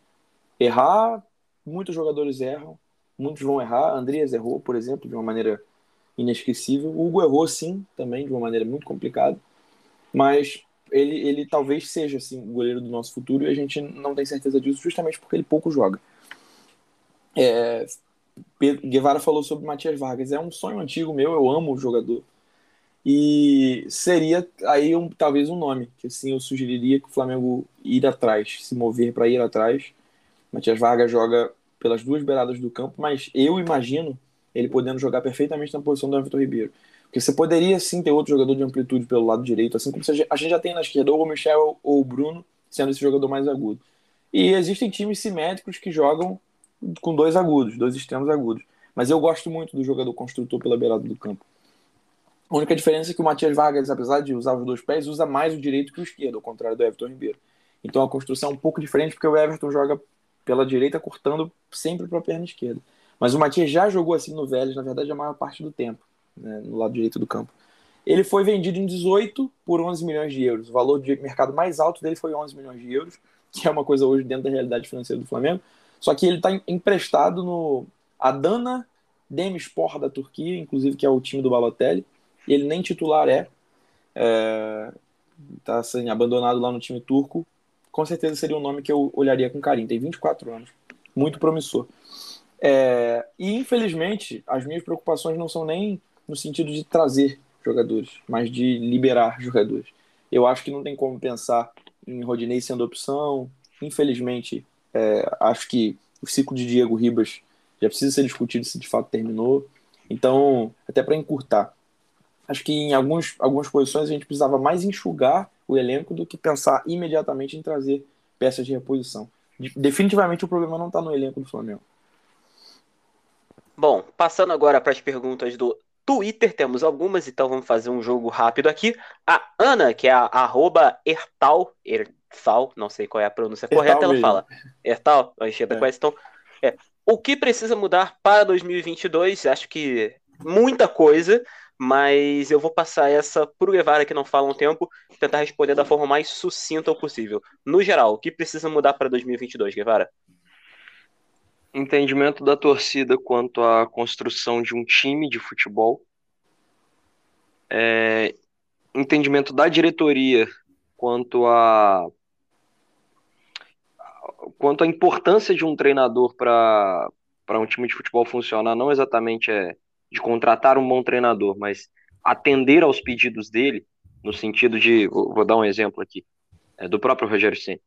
Errar, muitos jogadores erram, muitos vão errar. Andreas errou, por exemplo, de uma maneira inesquecível. O Hugo errou, sim, também, de uma maneira muito complicada. Mas ele, ele talvez seja assim, o goleiro do nosso futuro e a gente não tem certeza disso justamente porque ele pouco joga. É, Pedro Guevara falou sobre Matias Vargas. É um sonho antigo meu, eu amo o jogador. E seria aí um, talvez um nome, que assim eu sugeriria que o Flamengo ir atrás, se mover para ir atrás. Matias Vargas joga pelas duas beiradas do campo, mas eu imagino ele podendo jogar perfeitamente na posição do Everton Ribeiro. Porque você poderia sim ter outro jogador de amplitude pelo lado direito, assim como a gente já tem na esquerda ou o Michel ou o Bruno, sendo esse jogador mais agudo. E existem times simétricos que jogam com dois agudos, dois extremos agudos. Mas eu gosto muito do jogador construtor pela beirada do campo. A única diferença é que o Matias Vargas, apesar de usar os dois pés, usa mais o direito que o esquerdo, ao contrário do Everton Ribeiro. Então a construção é um pouco diferente, porque o Everton joga pela direita, cortando sempre para a perna esquerda. Mas o Matias já jogou assim no Vélez, na verdade, a maior parte do tempo, né, no lado direito do campo. Ele foi vendido em 18 por 11 milhões de euros. O valor de mercado mais alto dele foi 11 milhões de euros, que é uma coisa hoje dentro da realidade financeira do Flamengo. Só que ele está emprestado no Adana Demirspor da Turquia, inclusive que é o time do Balotelli. Ele nem titular é. Está é, assim, abandonado lá no time turco. Com certeza seria um nome que eu olharia com carinho. Tem 24 anos. Muito promissor. É, e infelizmente, as minhas preocupações não são nem no sentido de trazer jogadores, mas de liberar jogadores. Eu acho que não tem como pensar em Rodinei sendo opção. Infelizmente, é, acho que o ciclo de Diego Ribas já precisa ser discutido se de fato terminou. Então, até para encurtar, acho que em alguns, algumas posições a gente precisava mais enxugar o elenco do que pensar imediatamente em trazer peças de reposição. Definitivamente o problema não está no elenco do Flamengo. Bom, passando agora para as perguntas do Twitter, temos algumas, então vamos fazer um jogo rápido aqui. A Ana, que é a arroba Ertal, Ertal, não sei qual é a pronúncia Ertal correta, mesmo. ela fala. Ertal, a é. conhece, então. É, o que precisa mudar para 2022? Acho que muita coisa, mas eu vou passar essa para o Guevara, que não fala um tempo, tentar responder da forma mais sucinta possível. No geral, o que precisa mudar para 2022, Guevara? Entendimento da torcida quanto à construção de um time de futebol. É, entendimento da diretoria quanto a quanto à importância de um treinador para um time de futebol funcionar, não exatamente é de contratar um bom treinador, mas atender aos pedidos dele, no sentido de, vou dar um exemplo aqui, é, do próprio Rogério Senna.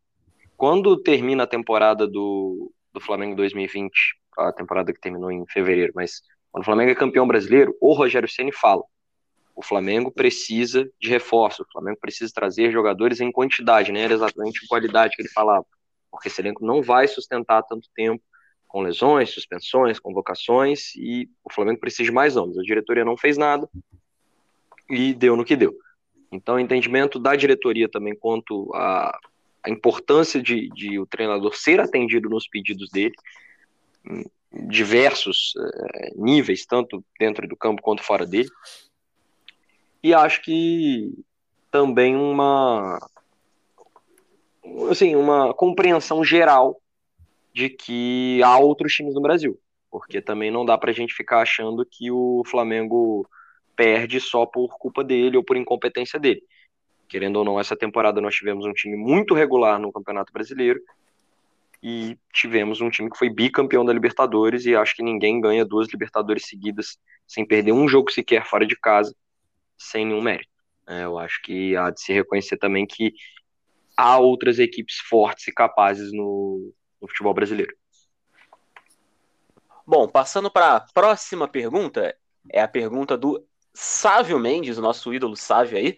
Quando termina a temporada do, do Flamengo 2020, a temporada que terminou em fevereiro, mas quando o Flamengo é campeão brasileiro, o Rogério Ceni fala: o Flamengo precisa de reforço, o Flamengo precisa trazer jogadores em quantidade, não era exatamente em qualidade que ele falava, porque esse elenco não vai sustentar tanto tempo com lesões, suspensões, convocações, e o Flamengo precisa de mais nomes. A diretoria não fez nada e deu no que deu. Então, entendimento da diretoria também quanto a, a importância de, de, o treinador ser atendido nos pedidos dele, diversos é, níveis, tanto dentro do campo quanto fora dele. E acho que também uma assim, uma compreensão geral de que há outros times no Brasil, porque também não dá para a gente ficar achando que o Flamengo perde só por culpa dele ou por incompetência dele. Querendo ou não, essa temporada nós tivemos um time muito regular no Campeonato Brasileiro e tivemos um time que foi bicampeão da Libertadores e acho que ninguém ganha duas Libertadores seguidas sem perder um jogo sequer fora de casa, sem nenhum mérito. É, eu acho que há de se reconhecer também que há outras equipes fortes e capazes no, no futebol brasileiro. Bom, passando para a próxima pergunta, é a pergunta do Sávio Mendes, nosso ídolo Sávio aí.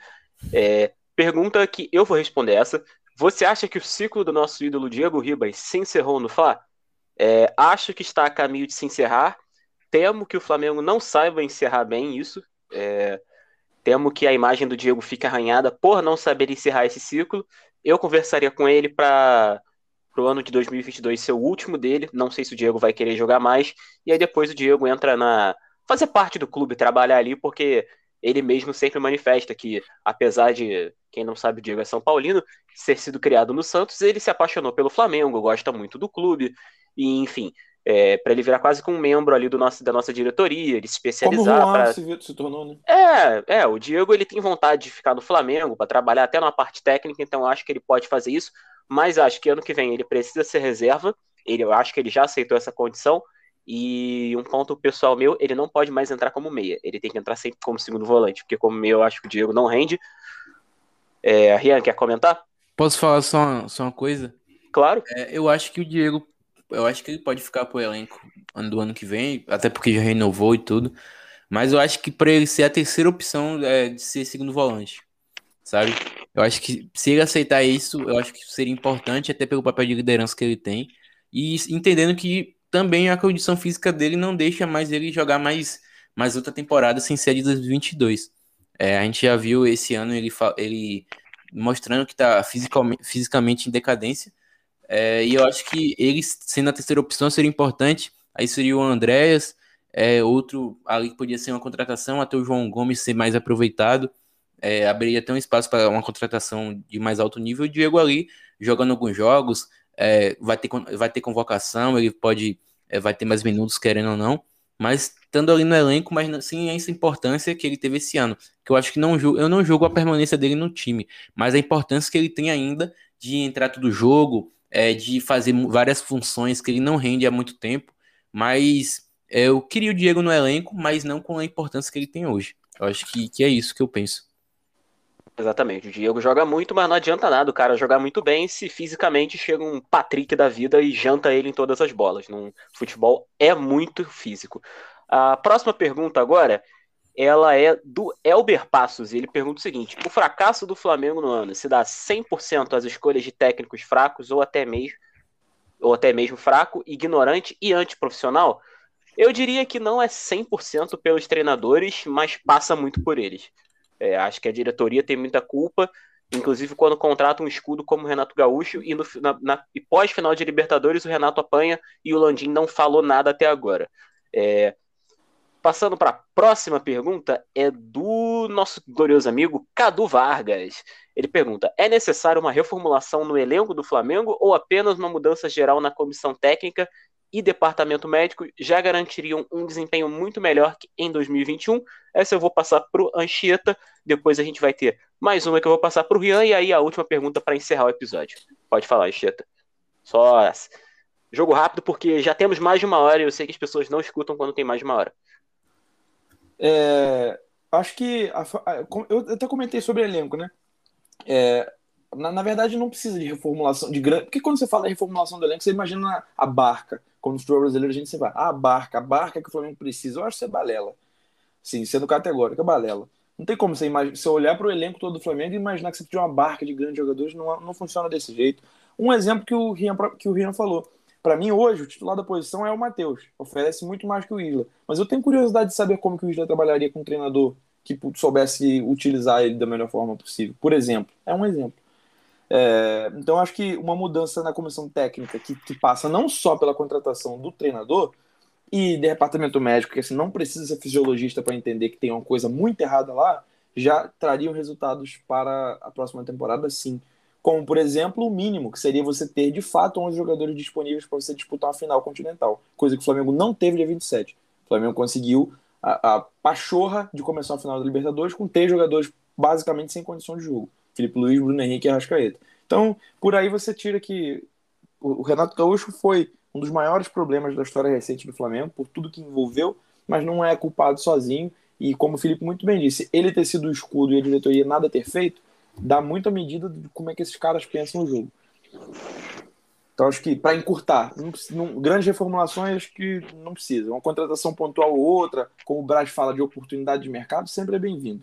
É, pergunta que eu vou responder essa. Você acha que o ciclo do nosso ídolo Diego Ribas se encerrou no Fla? É, acho que está a caminho de se encerrar. Temo que o Flamengo não saiba encerrar bem isso. É, temo que a imagem do Diego fique arranhada por não saber encerrar esse ciclo. Eu conversaria com ele para pro ano de 2022 ser o último dele. Não sei se o Diego vai querer jogar mais. E aí depois o Diego entra na. fazer parte do clube, trabalhar ali, porque ele mesmo sempre manifesta que, apesar de, quem não sabe, o Diego é São Paulino, ser sido criado no Santos, ele se apaixonou pelo Flamengo, gosta muito do clube, e enfim, é, para ele virar quase que um membro ali do nosso, da nossa diretoria, ele se especializar. Como o pra... se, se tornou, né? É, é, o Diego ele tem vontade de ficar no Flamengo, para trabalhar até na parte técnica, então acho que ele pode fazer isso mas acho que ano que vem ele precisa ser reserva. Ele, eu acho que ele já aceitou essa condição. E um ponto pessoal meu, ele não pode mais entrar como meia. Ele tem que entrar sempre como segundo volante, porque como meia eu acho que o Diego não rende. É, Rian, quer comentar? Posso falar só uma, só uma coisa? Claro. É, eu acho que o Diego, eu acho que ele pode ficar pro elenco do ano que vem, até porque já renovou e tudo. Mas eu acho que para ele ser a terceira opção é de ser segundo volante, sabe? Eu acho que se ele aceitar isso, eu acho que seria importante, até pelo papel de liderança que ele tem. E entendendo que também a condição física dele não deixa mais ele jogar mais, mais outra temporada sem ser de 2022. É, a gente já viu esse ano ele, ele mostrando que está fisicamente, fisicamente em decadência. É, e eu acho que ele sendo a terceira opção seria importante. Aí seria o Andréas, é, outro ali que podia ser uma contratação, até o João Gomes ser mais aproveitado. É, abriria até um espaço para uma contratação de mais alto nível. O Diego ali jogando alguns jogos, é, vai, ter, vai ter convocação, ele pode é, vai ter mais minutos, querendo ou não, mas estando ali no elenco, mas sim essa importância que ele teve esse ano. Que eu acho que não eu não jogo a permanência dele no time, mas a importância que ele tem ainda de entrar todo jogo, é, de fazer várias funções que ele não rende há muito tempo. Mas é, eu queria o Diego no elenco, mas não com a importância que ele tem hoje. Eu acho que, que é isso que eu penso. Exatamente. O Diego joga muito, mas não adianta nada o cara jogar muito bem se fisicamente chega um Patrick da vida e janta ele em todas as bolas. Num futebol é muito físico. A próxima pergunta agora, ela é do Elber Passos. E ele pergunta o seguinte: o fracasso do Flamengo no ano se dá 100% às escolhas de técnicos fracos ou até mesmo ou até mesmo fraco, ignorante e antiprofissional? Eu diria que não é 100% pelos treinadores, mas passa muito por eles. É, acho que a diretoria tem muita culpa, inclusive quando contrata um escudo como o Renato Gaúcho e, no, e pós-final de Libertadores o Renato apanha e o Landim não falou nada até agora. É, passando para a próxima pergunta, é do nosso glorioso amigo Cadu Vargas. Ele pergunta: é necessário uma reformulação no elenco do Flamengo ou apenas uma mudança geral na comissão técnica e departamento médico já garantiriam um desempenho muito melhor que em 2021. Essa eu vou passar para o Anchieta, depois a gente vai ter mais uma que eu vou passar para o Rian, e aí a última pergunta para encerrar o episódio. Pode falar, Anchieta. Só jogo rápido, porque já temos mais de uma hora e eu sei que as pessoas não escutam quando tem mais de uma hora. É, acho que. A, a, eu até comentei sobre elenco, né? É, na, na, verdade, não precisa de reformulação de grande. Porque quando você fala reformulação do elenco, você imagina a barca. No futebol brasileiro, a gente vai, ah, a barca, a barca que o Flamengo precisa. Eu acho que isso é balela. Sim, sendo categórico, é balela. Não tem como você, imag... você olhar para o elenco todo do Flamengo e imaginar que você de uma barca de grandes jogadores. Não, não funciona desse jeito. Um exemplo que o Rian, que o Rian falou. Para mim, hoje, o titular da posição é o Matheus. Oferece muito mais que o Isla. Mas eu tenho curiosidade de saber como que o Isla trabalharia com um treinador que soubesse utilizar ele da melhor forma possível. Por exemplo, é um exemplo. É, então, acho que uma mudança na comissão técnica que, que, passa não só pela contratação do treinador e do departamento médico, que assim, não precisa ser fisiologista para entender que tem uma coisa muito errada lá, já trariam resultados para a próxima temporada, sim. Como, por exemplo, o mínimo, que seria você ter de fato 11 jogadores disponíveis para você disputar uma final continental, coisa que o Flamengo não teve dia 27. O Flamengo conseguiu a, a pachorra de começar a final da Libertadores com três jogadores basicamente sem condição de jogo. Felipe Luiz, Bruno Henrique e Arrascaeta. Então, por aí você tira que o Renato Gaúcho foi um dos maiores problemas da história recente do Flamengo, por tudo que envolveu, mas não é culpado sozinho. E como o Felipe muito bem disse, ele ter sido o escudo e a diretoria nada ter feito, dá muita medida de como é que esses caras pensam no jogo. Então acho que para encurtar, não, não, grandes reformulações acho que não precisa. Uma contratação pontual ou outra, como o Braz fala de oportunidade de mercado, sempre é bem-vindo.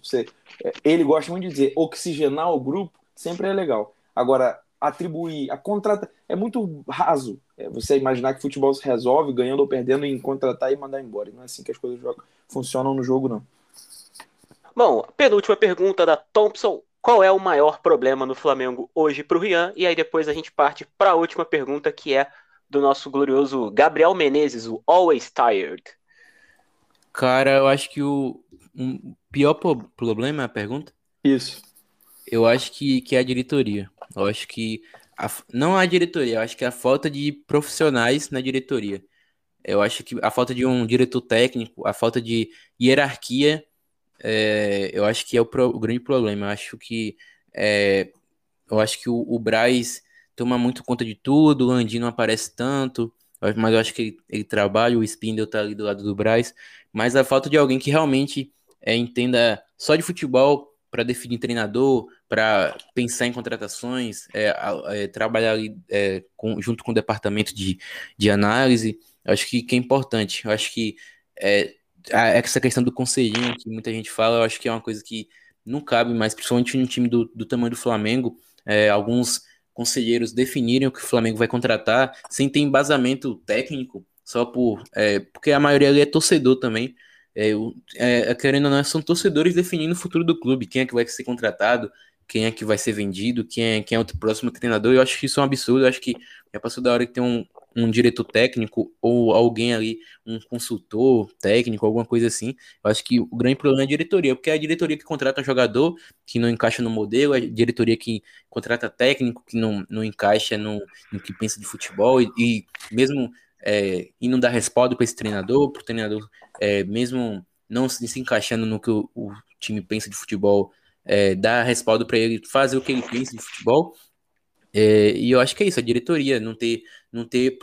É, ele gosta muito de dizer oxigenar o grupo, sempre é legal. Agora, atribuir a contrata é muito raso. É você imaginar que futebol se resolve ganhando ou perdendo em contratar e mandar embora. Não é assim que as coisas funcionam no jogo, não. Bom, penúltima pergunta da Thompson qual é o maior problema no Flamengo hoje para o Rian? E aí depois a gente parte para a última pergunta, que é do nosso glorioso Gabriel Menezes, o Always Tired. Cara, eu acho que o um pior problema é a pergunta? Isso. Eu acho que, que é a diretoria. Eu acho que. A, não a diretoria, eu acho que é a falta de profissionais na diretoria. Eu acho que a falta de um diretor técnico, a falta de hierarquia é, eu acho que é o, pro, o, grande problema. Eu acho que é, eu acho que o, o Braz toma muito conta de tudo, o Landim não aparece tanto, mas eu acho que ele, ele trabalha, o Spindle tá ali do lado do Braz, mas a falta de alguém que realmente é, entenda só de futebol para definir treinador, para pensar em contratações, é, é, trabalhar ali é, com, junto com o departamento de, de análise, eu acho que, que é importante. Eu acho que é, essa questão do conselhinho que muita gente fala, eu acho que é uma coisa que não cabe mais, principalmente num time do, do tamanho do Flamengo. É, alguns conselheiros definirem o que o Flamengo vai contratar sem ter embasamento técnico, só por. É, porque a maioria ali é torcedor também. É, é, querendo ou não, são torcedores definindo o futuro do clube, quem é que vai ser contratado, quem é que vai ser vendido, quem é, quem é o próximo treinador. Eu acho que isso é um absurdo. Eu acho que já passou da hora que tem um, um diretor técnico ou alguém ali, um consultor técnico, alguma coisa assim. Eu acho que o grande problema é a diretoria, porque é a diretoria que contrata jogador que não encaixa no modelo, é a diretoria que contrata técnico que não, não encaixa no, no que pensa de futebol e, e mesmo é, e não dá respaldo para esse treinador, para o treinador, é, mesmo não se, se, encaixando no que o, o time pensa de futebol, é, dá respaldo para ele fazer o que ele pensa de futebol. É, e eu acho que é isso, a diretoria, não ter, não ter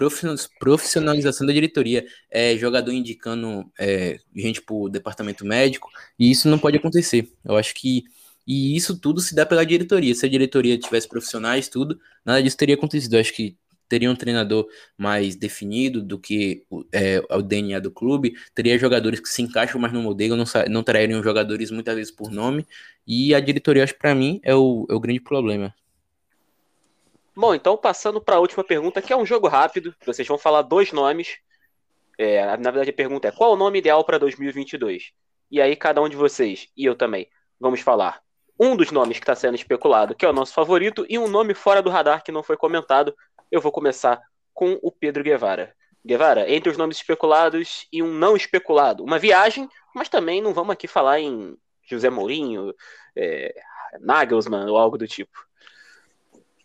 profissionalização da diretoria, é, jogador indicando é, gente para o departamento médico, e isso não pode acontecer. Eu acho que. E isso tudo se dá pela diretoria. Se a diretoria tivesse profissionais, tudo, nada disso teria acontecido. Eu acho que teria um treinador mais definido do que é, o DNA do clube, teria jogadores que se encaixam mais no modelo, não, não trariam jogadores muitas vezes por nome, e a diretoria, acho para mim, é o, é o grande problema. Bom, então passando para a última pergunta, que é um jogo rápido. Vocês vão falar dois nomes. É, na verdade, a pergunta é: qual o nome ideal para 2022? E aí, cada um de vocês, e eu também, vamos falar um dos nomes que está sendo especulado, que é o nosso favorito, e um nome fora do radar que não foi comentado. Eu vou começar com o Pedro Guevara. Guevara, entre os nomes especulados e um não especulado. Uma viagem, mas também não vamos aqui falar em José Mourinho, é, Nagelsmann ou algo do tipo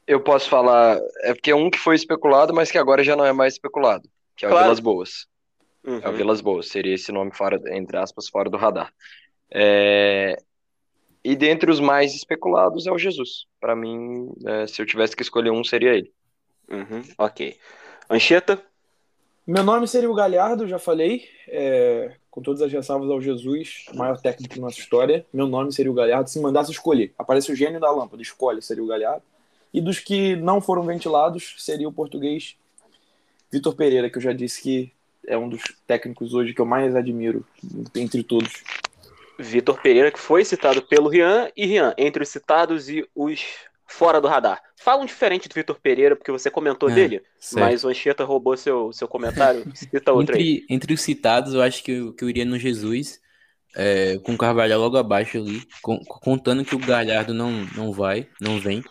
eu posso falar. É porque é um que foi especulado, mas que agora já não é mais especulado, que é o claro. Vilas Boas. Uhum. É o Vilas Boas, seria esse nome fora, entre aspas, fora do radar. É... E dentre os mais especulados é o Jesus. Para mim, é, se eu tivesse que escolher um, seria ele. Uhum. Ok. Ancheta? Meu nome seria o Galhardo, já falei. É, com todas as ressalvas ao Jesus, maior técnico da nossa história. Meu nome seria o Galhardo. Se mandasse escolher, aparece o gênio da lâmpada, escolhe, seria o Galhardo. E dos que não foram ventilados, seria o português Vitor Pereira, que eu já disse que é um dos técnicos hoje que eu mais admiro entre todos. Vitor Pereira, que foi citado pelo Rian, e Rian, entre os citados e os fora do radar. Fala um diferente do Vitor Pereira, porque você comentou é, dele, certo. mas o Anchieta roubou seu, seu comentário. <laughs> Cita outro entre, aí. Entre os citados, eu acho que eu, que eu iria no Jesus, é, com o Carvalho logo abaixo ali, com, contando que o Galhardo não, não vai, não vem.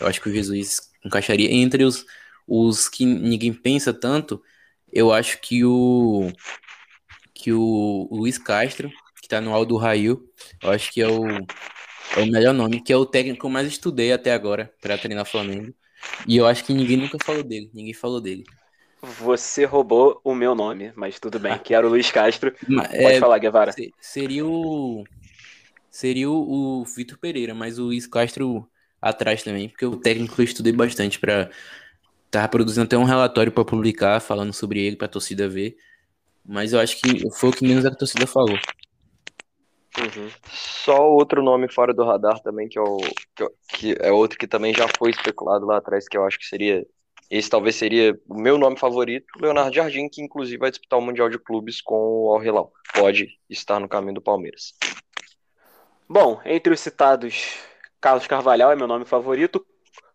Eu acho que o Jesus encaixaria entre os, os que ninguém pensa tanto. Eu acho que o que o, Luiz Castro, que tá no Aldo Raio, eu acho que é o, é o melhor nome, que é o técnico que eu mais estudei até agora para treinar Flamengo. E eu acho que ninguém nunca falou dele, ninguém falou dele. Você roubou o meu nome, mas tudo bem, que era o Luiz Castro. Mas, Pode é, falar, Guevara. Seria o. Seria o, o Vitor Pereira, mas o Luiz Castro atrás também, porque o técnico eu estudei bastante para tava produzindo até um relatório para publicar falando sobre ele para a torcida ver. Mas eu acho que foi o que menos a torcida falou. Uhum. Só outro nome fora do radar também, que é, o, que, que é outro que também já foi especulado lá atrás, que eu acho que seria. Esse talvez seria o meu nome favorito, Leonardo Jardim, que inclusive vai disputar o Mundial de Clubes com o Al Hilal. Pode estar no caminho do Palmeiras. Bom, entre os citados Carlos Carvalhal é meu nome favorito.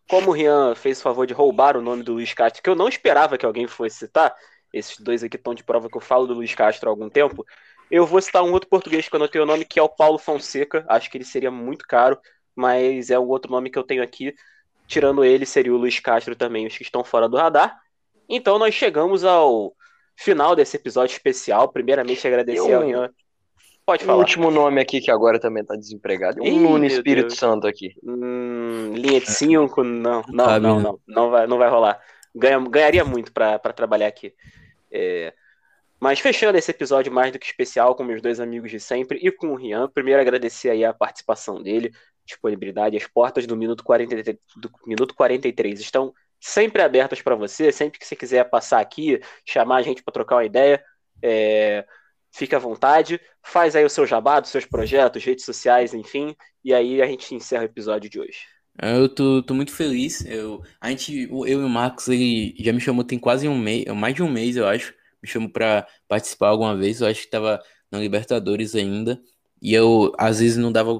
Como o Rian fez o favor de roubar o nome do Luiz Castro, que eu não esperava que alguém fosse citar, esses dois aqui estão de prova que eu falo do Luiz Castro há algum tempo, eu vou citar um outro português que eu anotei o nome, que é o Paulo Fonseca. Acho que ele seria muito caro, mas é o outro nome que eu tenho aqui. Tirando ele, seria o Luiz Castro também, os que estão fora do radar. Então nós chegamos ao final desse episódio especial. Primeiramente, agradecer eu... ao Rian Pode falar. O último nome aqui que agora também tá desempregado. Um Ih, Nuno Espírito Deus. Santo aqui. Hum, linha de 5, não, não, não, não, não, vai, não vai rolar. Ganha, ganharia muito para trabalhar aqui. É... Mas fechando esse episódio mais do que especial com meus dois amigos de sempre e com o Rian, primeiro agradecer aí a participação dele, disponibilidade, as portas do minuto 43, do minuto 43 estão sempre abertas para você, sempre que você quiser passar aqui, chamar a gente para trocar uma ideia, é, fique à vontade, faz aí o seu jabá seus projetos, redes sociais, enfim, e aí a gente encerra o episódio de hoje. Eu tô, tô muito feliz. Eu, a gente, eu e o Marcos, ele já me chamou tem quase um mês, mais de um mês, eu acho. Me chamou para participar alguma vez. Eu acho que tava na Libertadores ainda. E eu, às vezes, não dava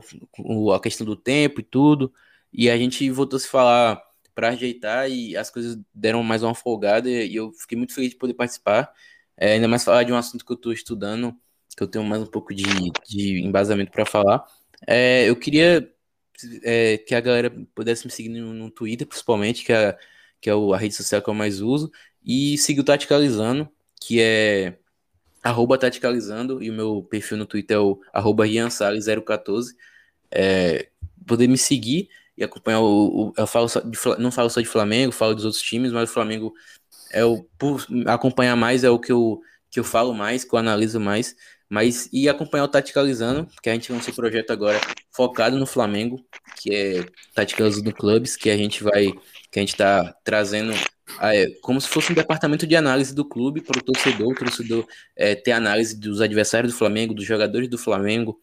a questão do tempo e tudo. E a gente voltou a se falar para ajeitar e as coisas deram mais uma folgada. E eu fiquei muito feliz de poder participar. É, ainda mais falar de um assunto que eu estou estudando que eu tenho mais um pouco de, de embasamento para falar. É, eu queria é, que a galera pudesse me seguir no, no Twitter, principalmente, que é, que é a rede social que eu mais uso, e seguir o Taticalizando, que é arroba Taticalizando, e o meu perfil no Twitter é o arroba 014 É, poder me seguir e acompanhar o. o eu falo de, não falo só de Flamengo, falo dos outros times, mas o Flamengo é o. Por acompanhar mais é o que eu, que eu falo mais, que eu analiso mais. Mas e acompanhar o Taticalizando, que a gente lançou um projeto agora focado no Flamengo, que é Taticalizando Clubes, que a gente vai, que a gente está trazendo é, como se fosse um departamento de análise do clube para o torcedor, o torcedor é, ter análise dos adversários do Flamengo, dos jogadores do Flamengo,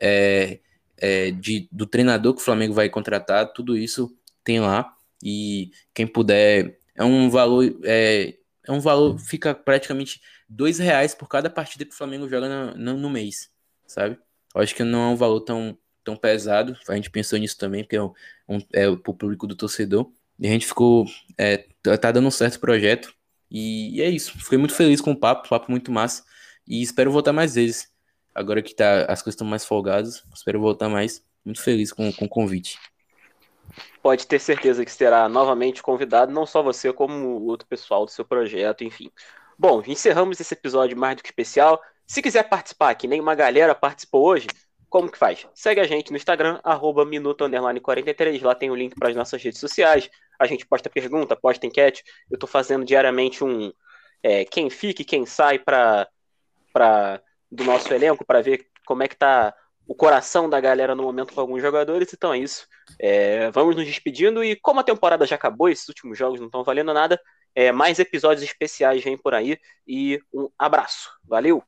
é, é, de, do treinador que o Flamengo vai contratar, tudo isso tem lá. E quem puder, é um valor, é, é um valor, fica praticamente dois reais por cada partida que o Flamengo joga no, no, no mês, sabe? Eu acho que não é um valor tão, tão pesado. A gente pensou nisso também, porque é, um, é o público do torcedor. E a gente ficou. É, tá, tá dando um certo projeto. E, e, é isso. Fiquei muito feliz com o papo, papo muito massa. E espero voltar mais vezes. Agora que tá, as coisas estão mais folgadas, espero voltar mais. Muito feliz com, com o convite. Pode ter certeza que será novamente convidado, não só você, como outro pessoal do seu projeto, enfim. Bom, encerramos esse episódio mais do que especial. Se quiser participar, que nem uma galera participou hoje, como que faz? Segue a gente no Instagram, arroba minuto 43, lá tem o link para as nossas redes sociais. A gente posta pergunta, posta enquete. Eu estou fazendo diariamente um é, quem fica e quem sai para do nosso elenco para ver como é que tá o coração da galera no momento com alguns jogadores. Então é isso. É, vamos nos despedindo e como a temporada já acabou, esses últimos jogos não estão valendo nada, é, mais episódios especiais vêm por aí e um abraço. Valeu!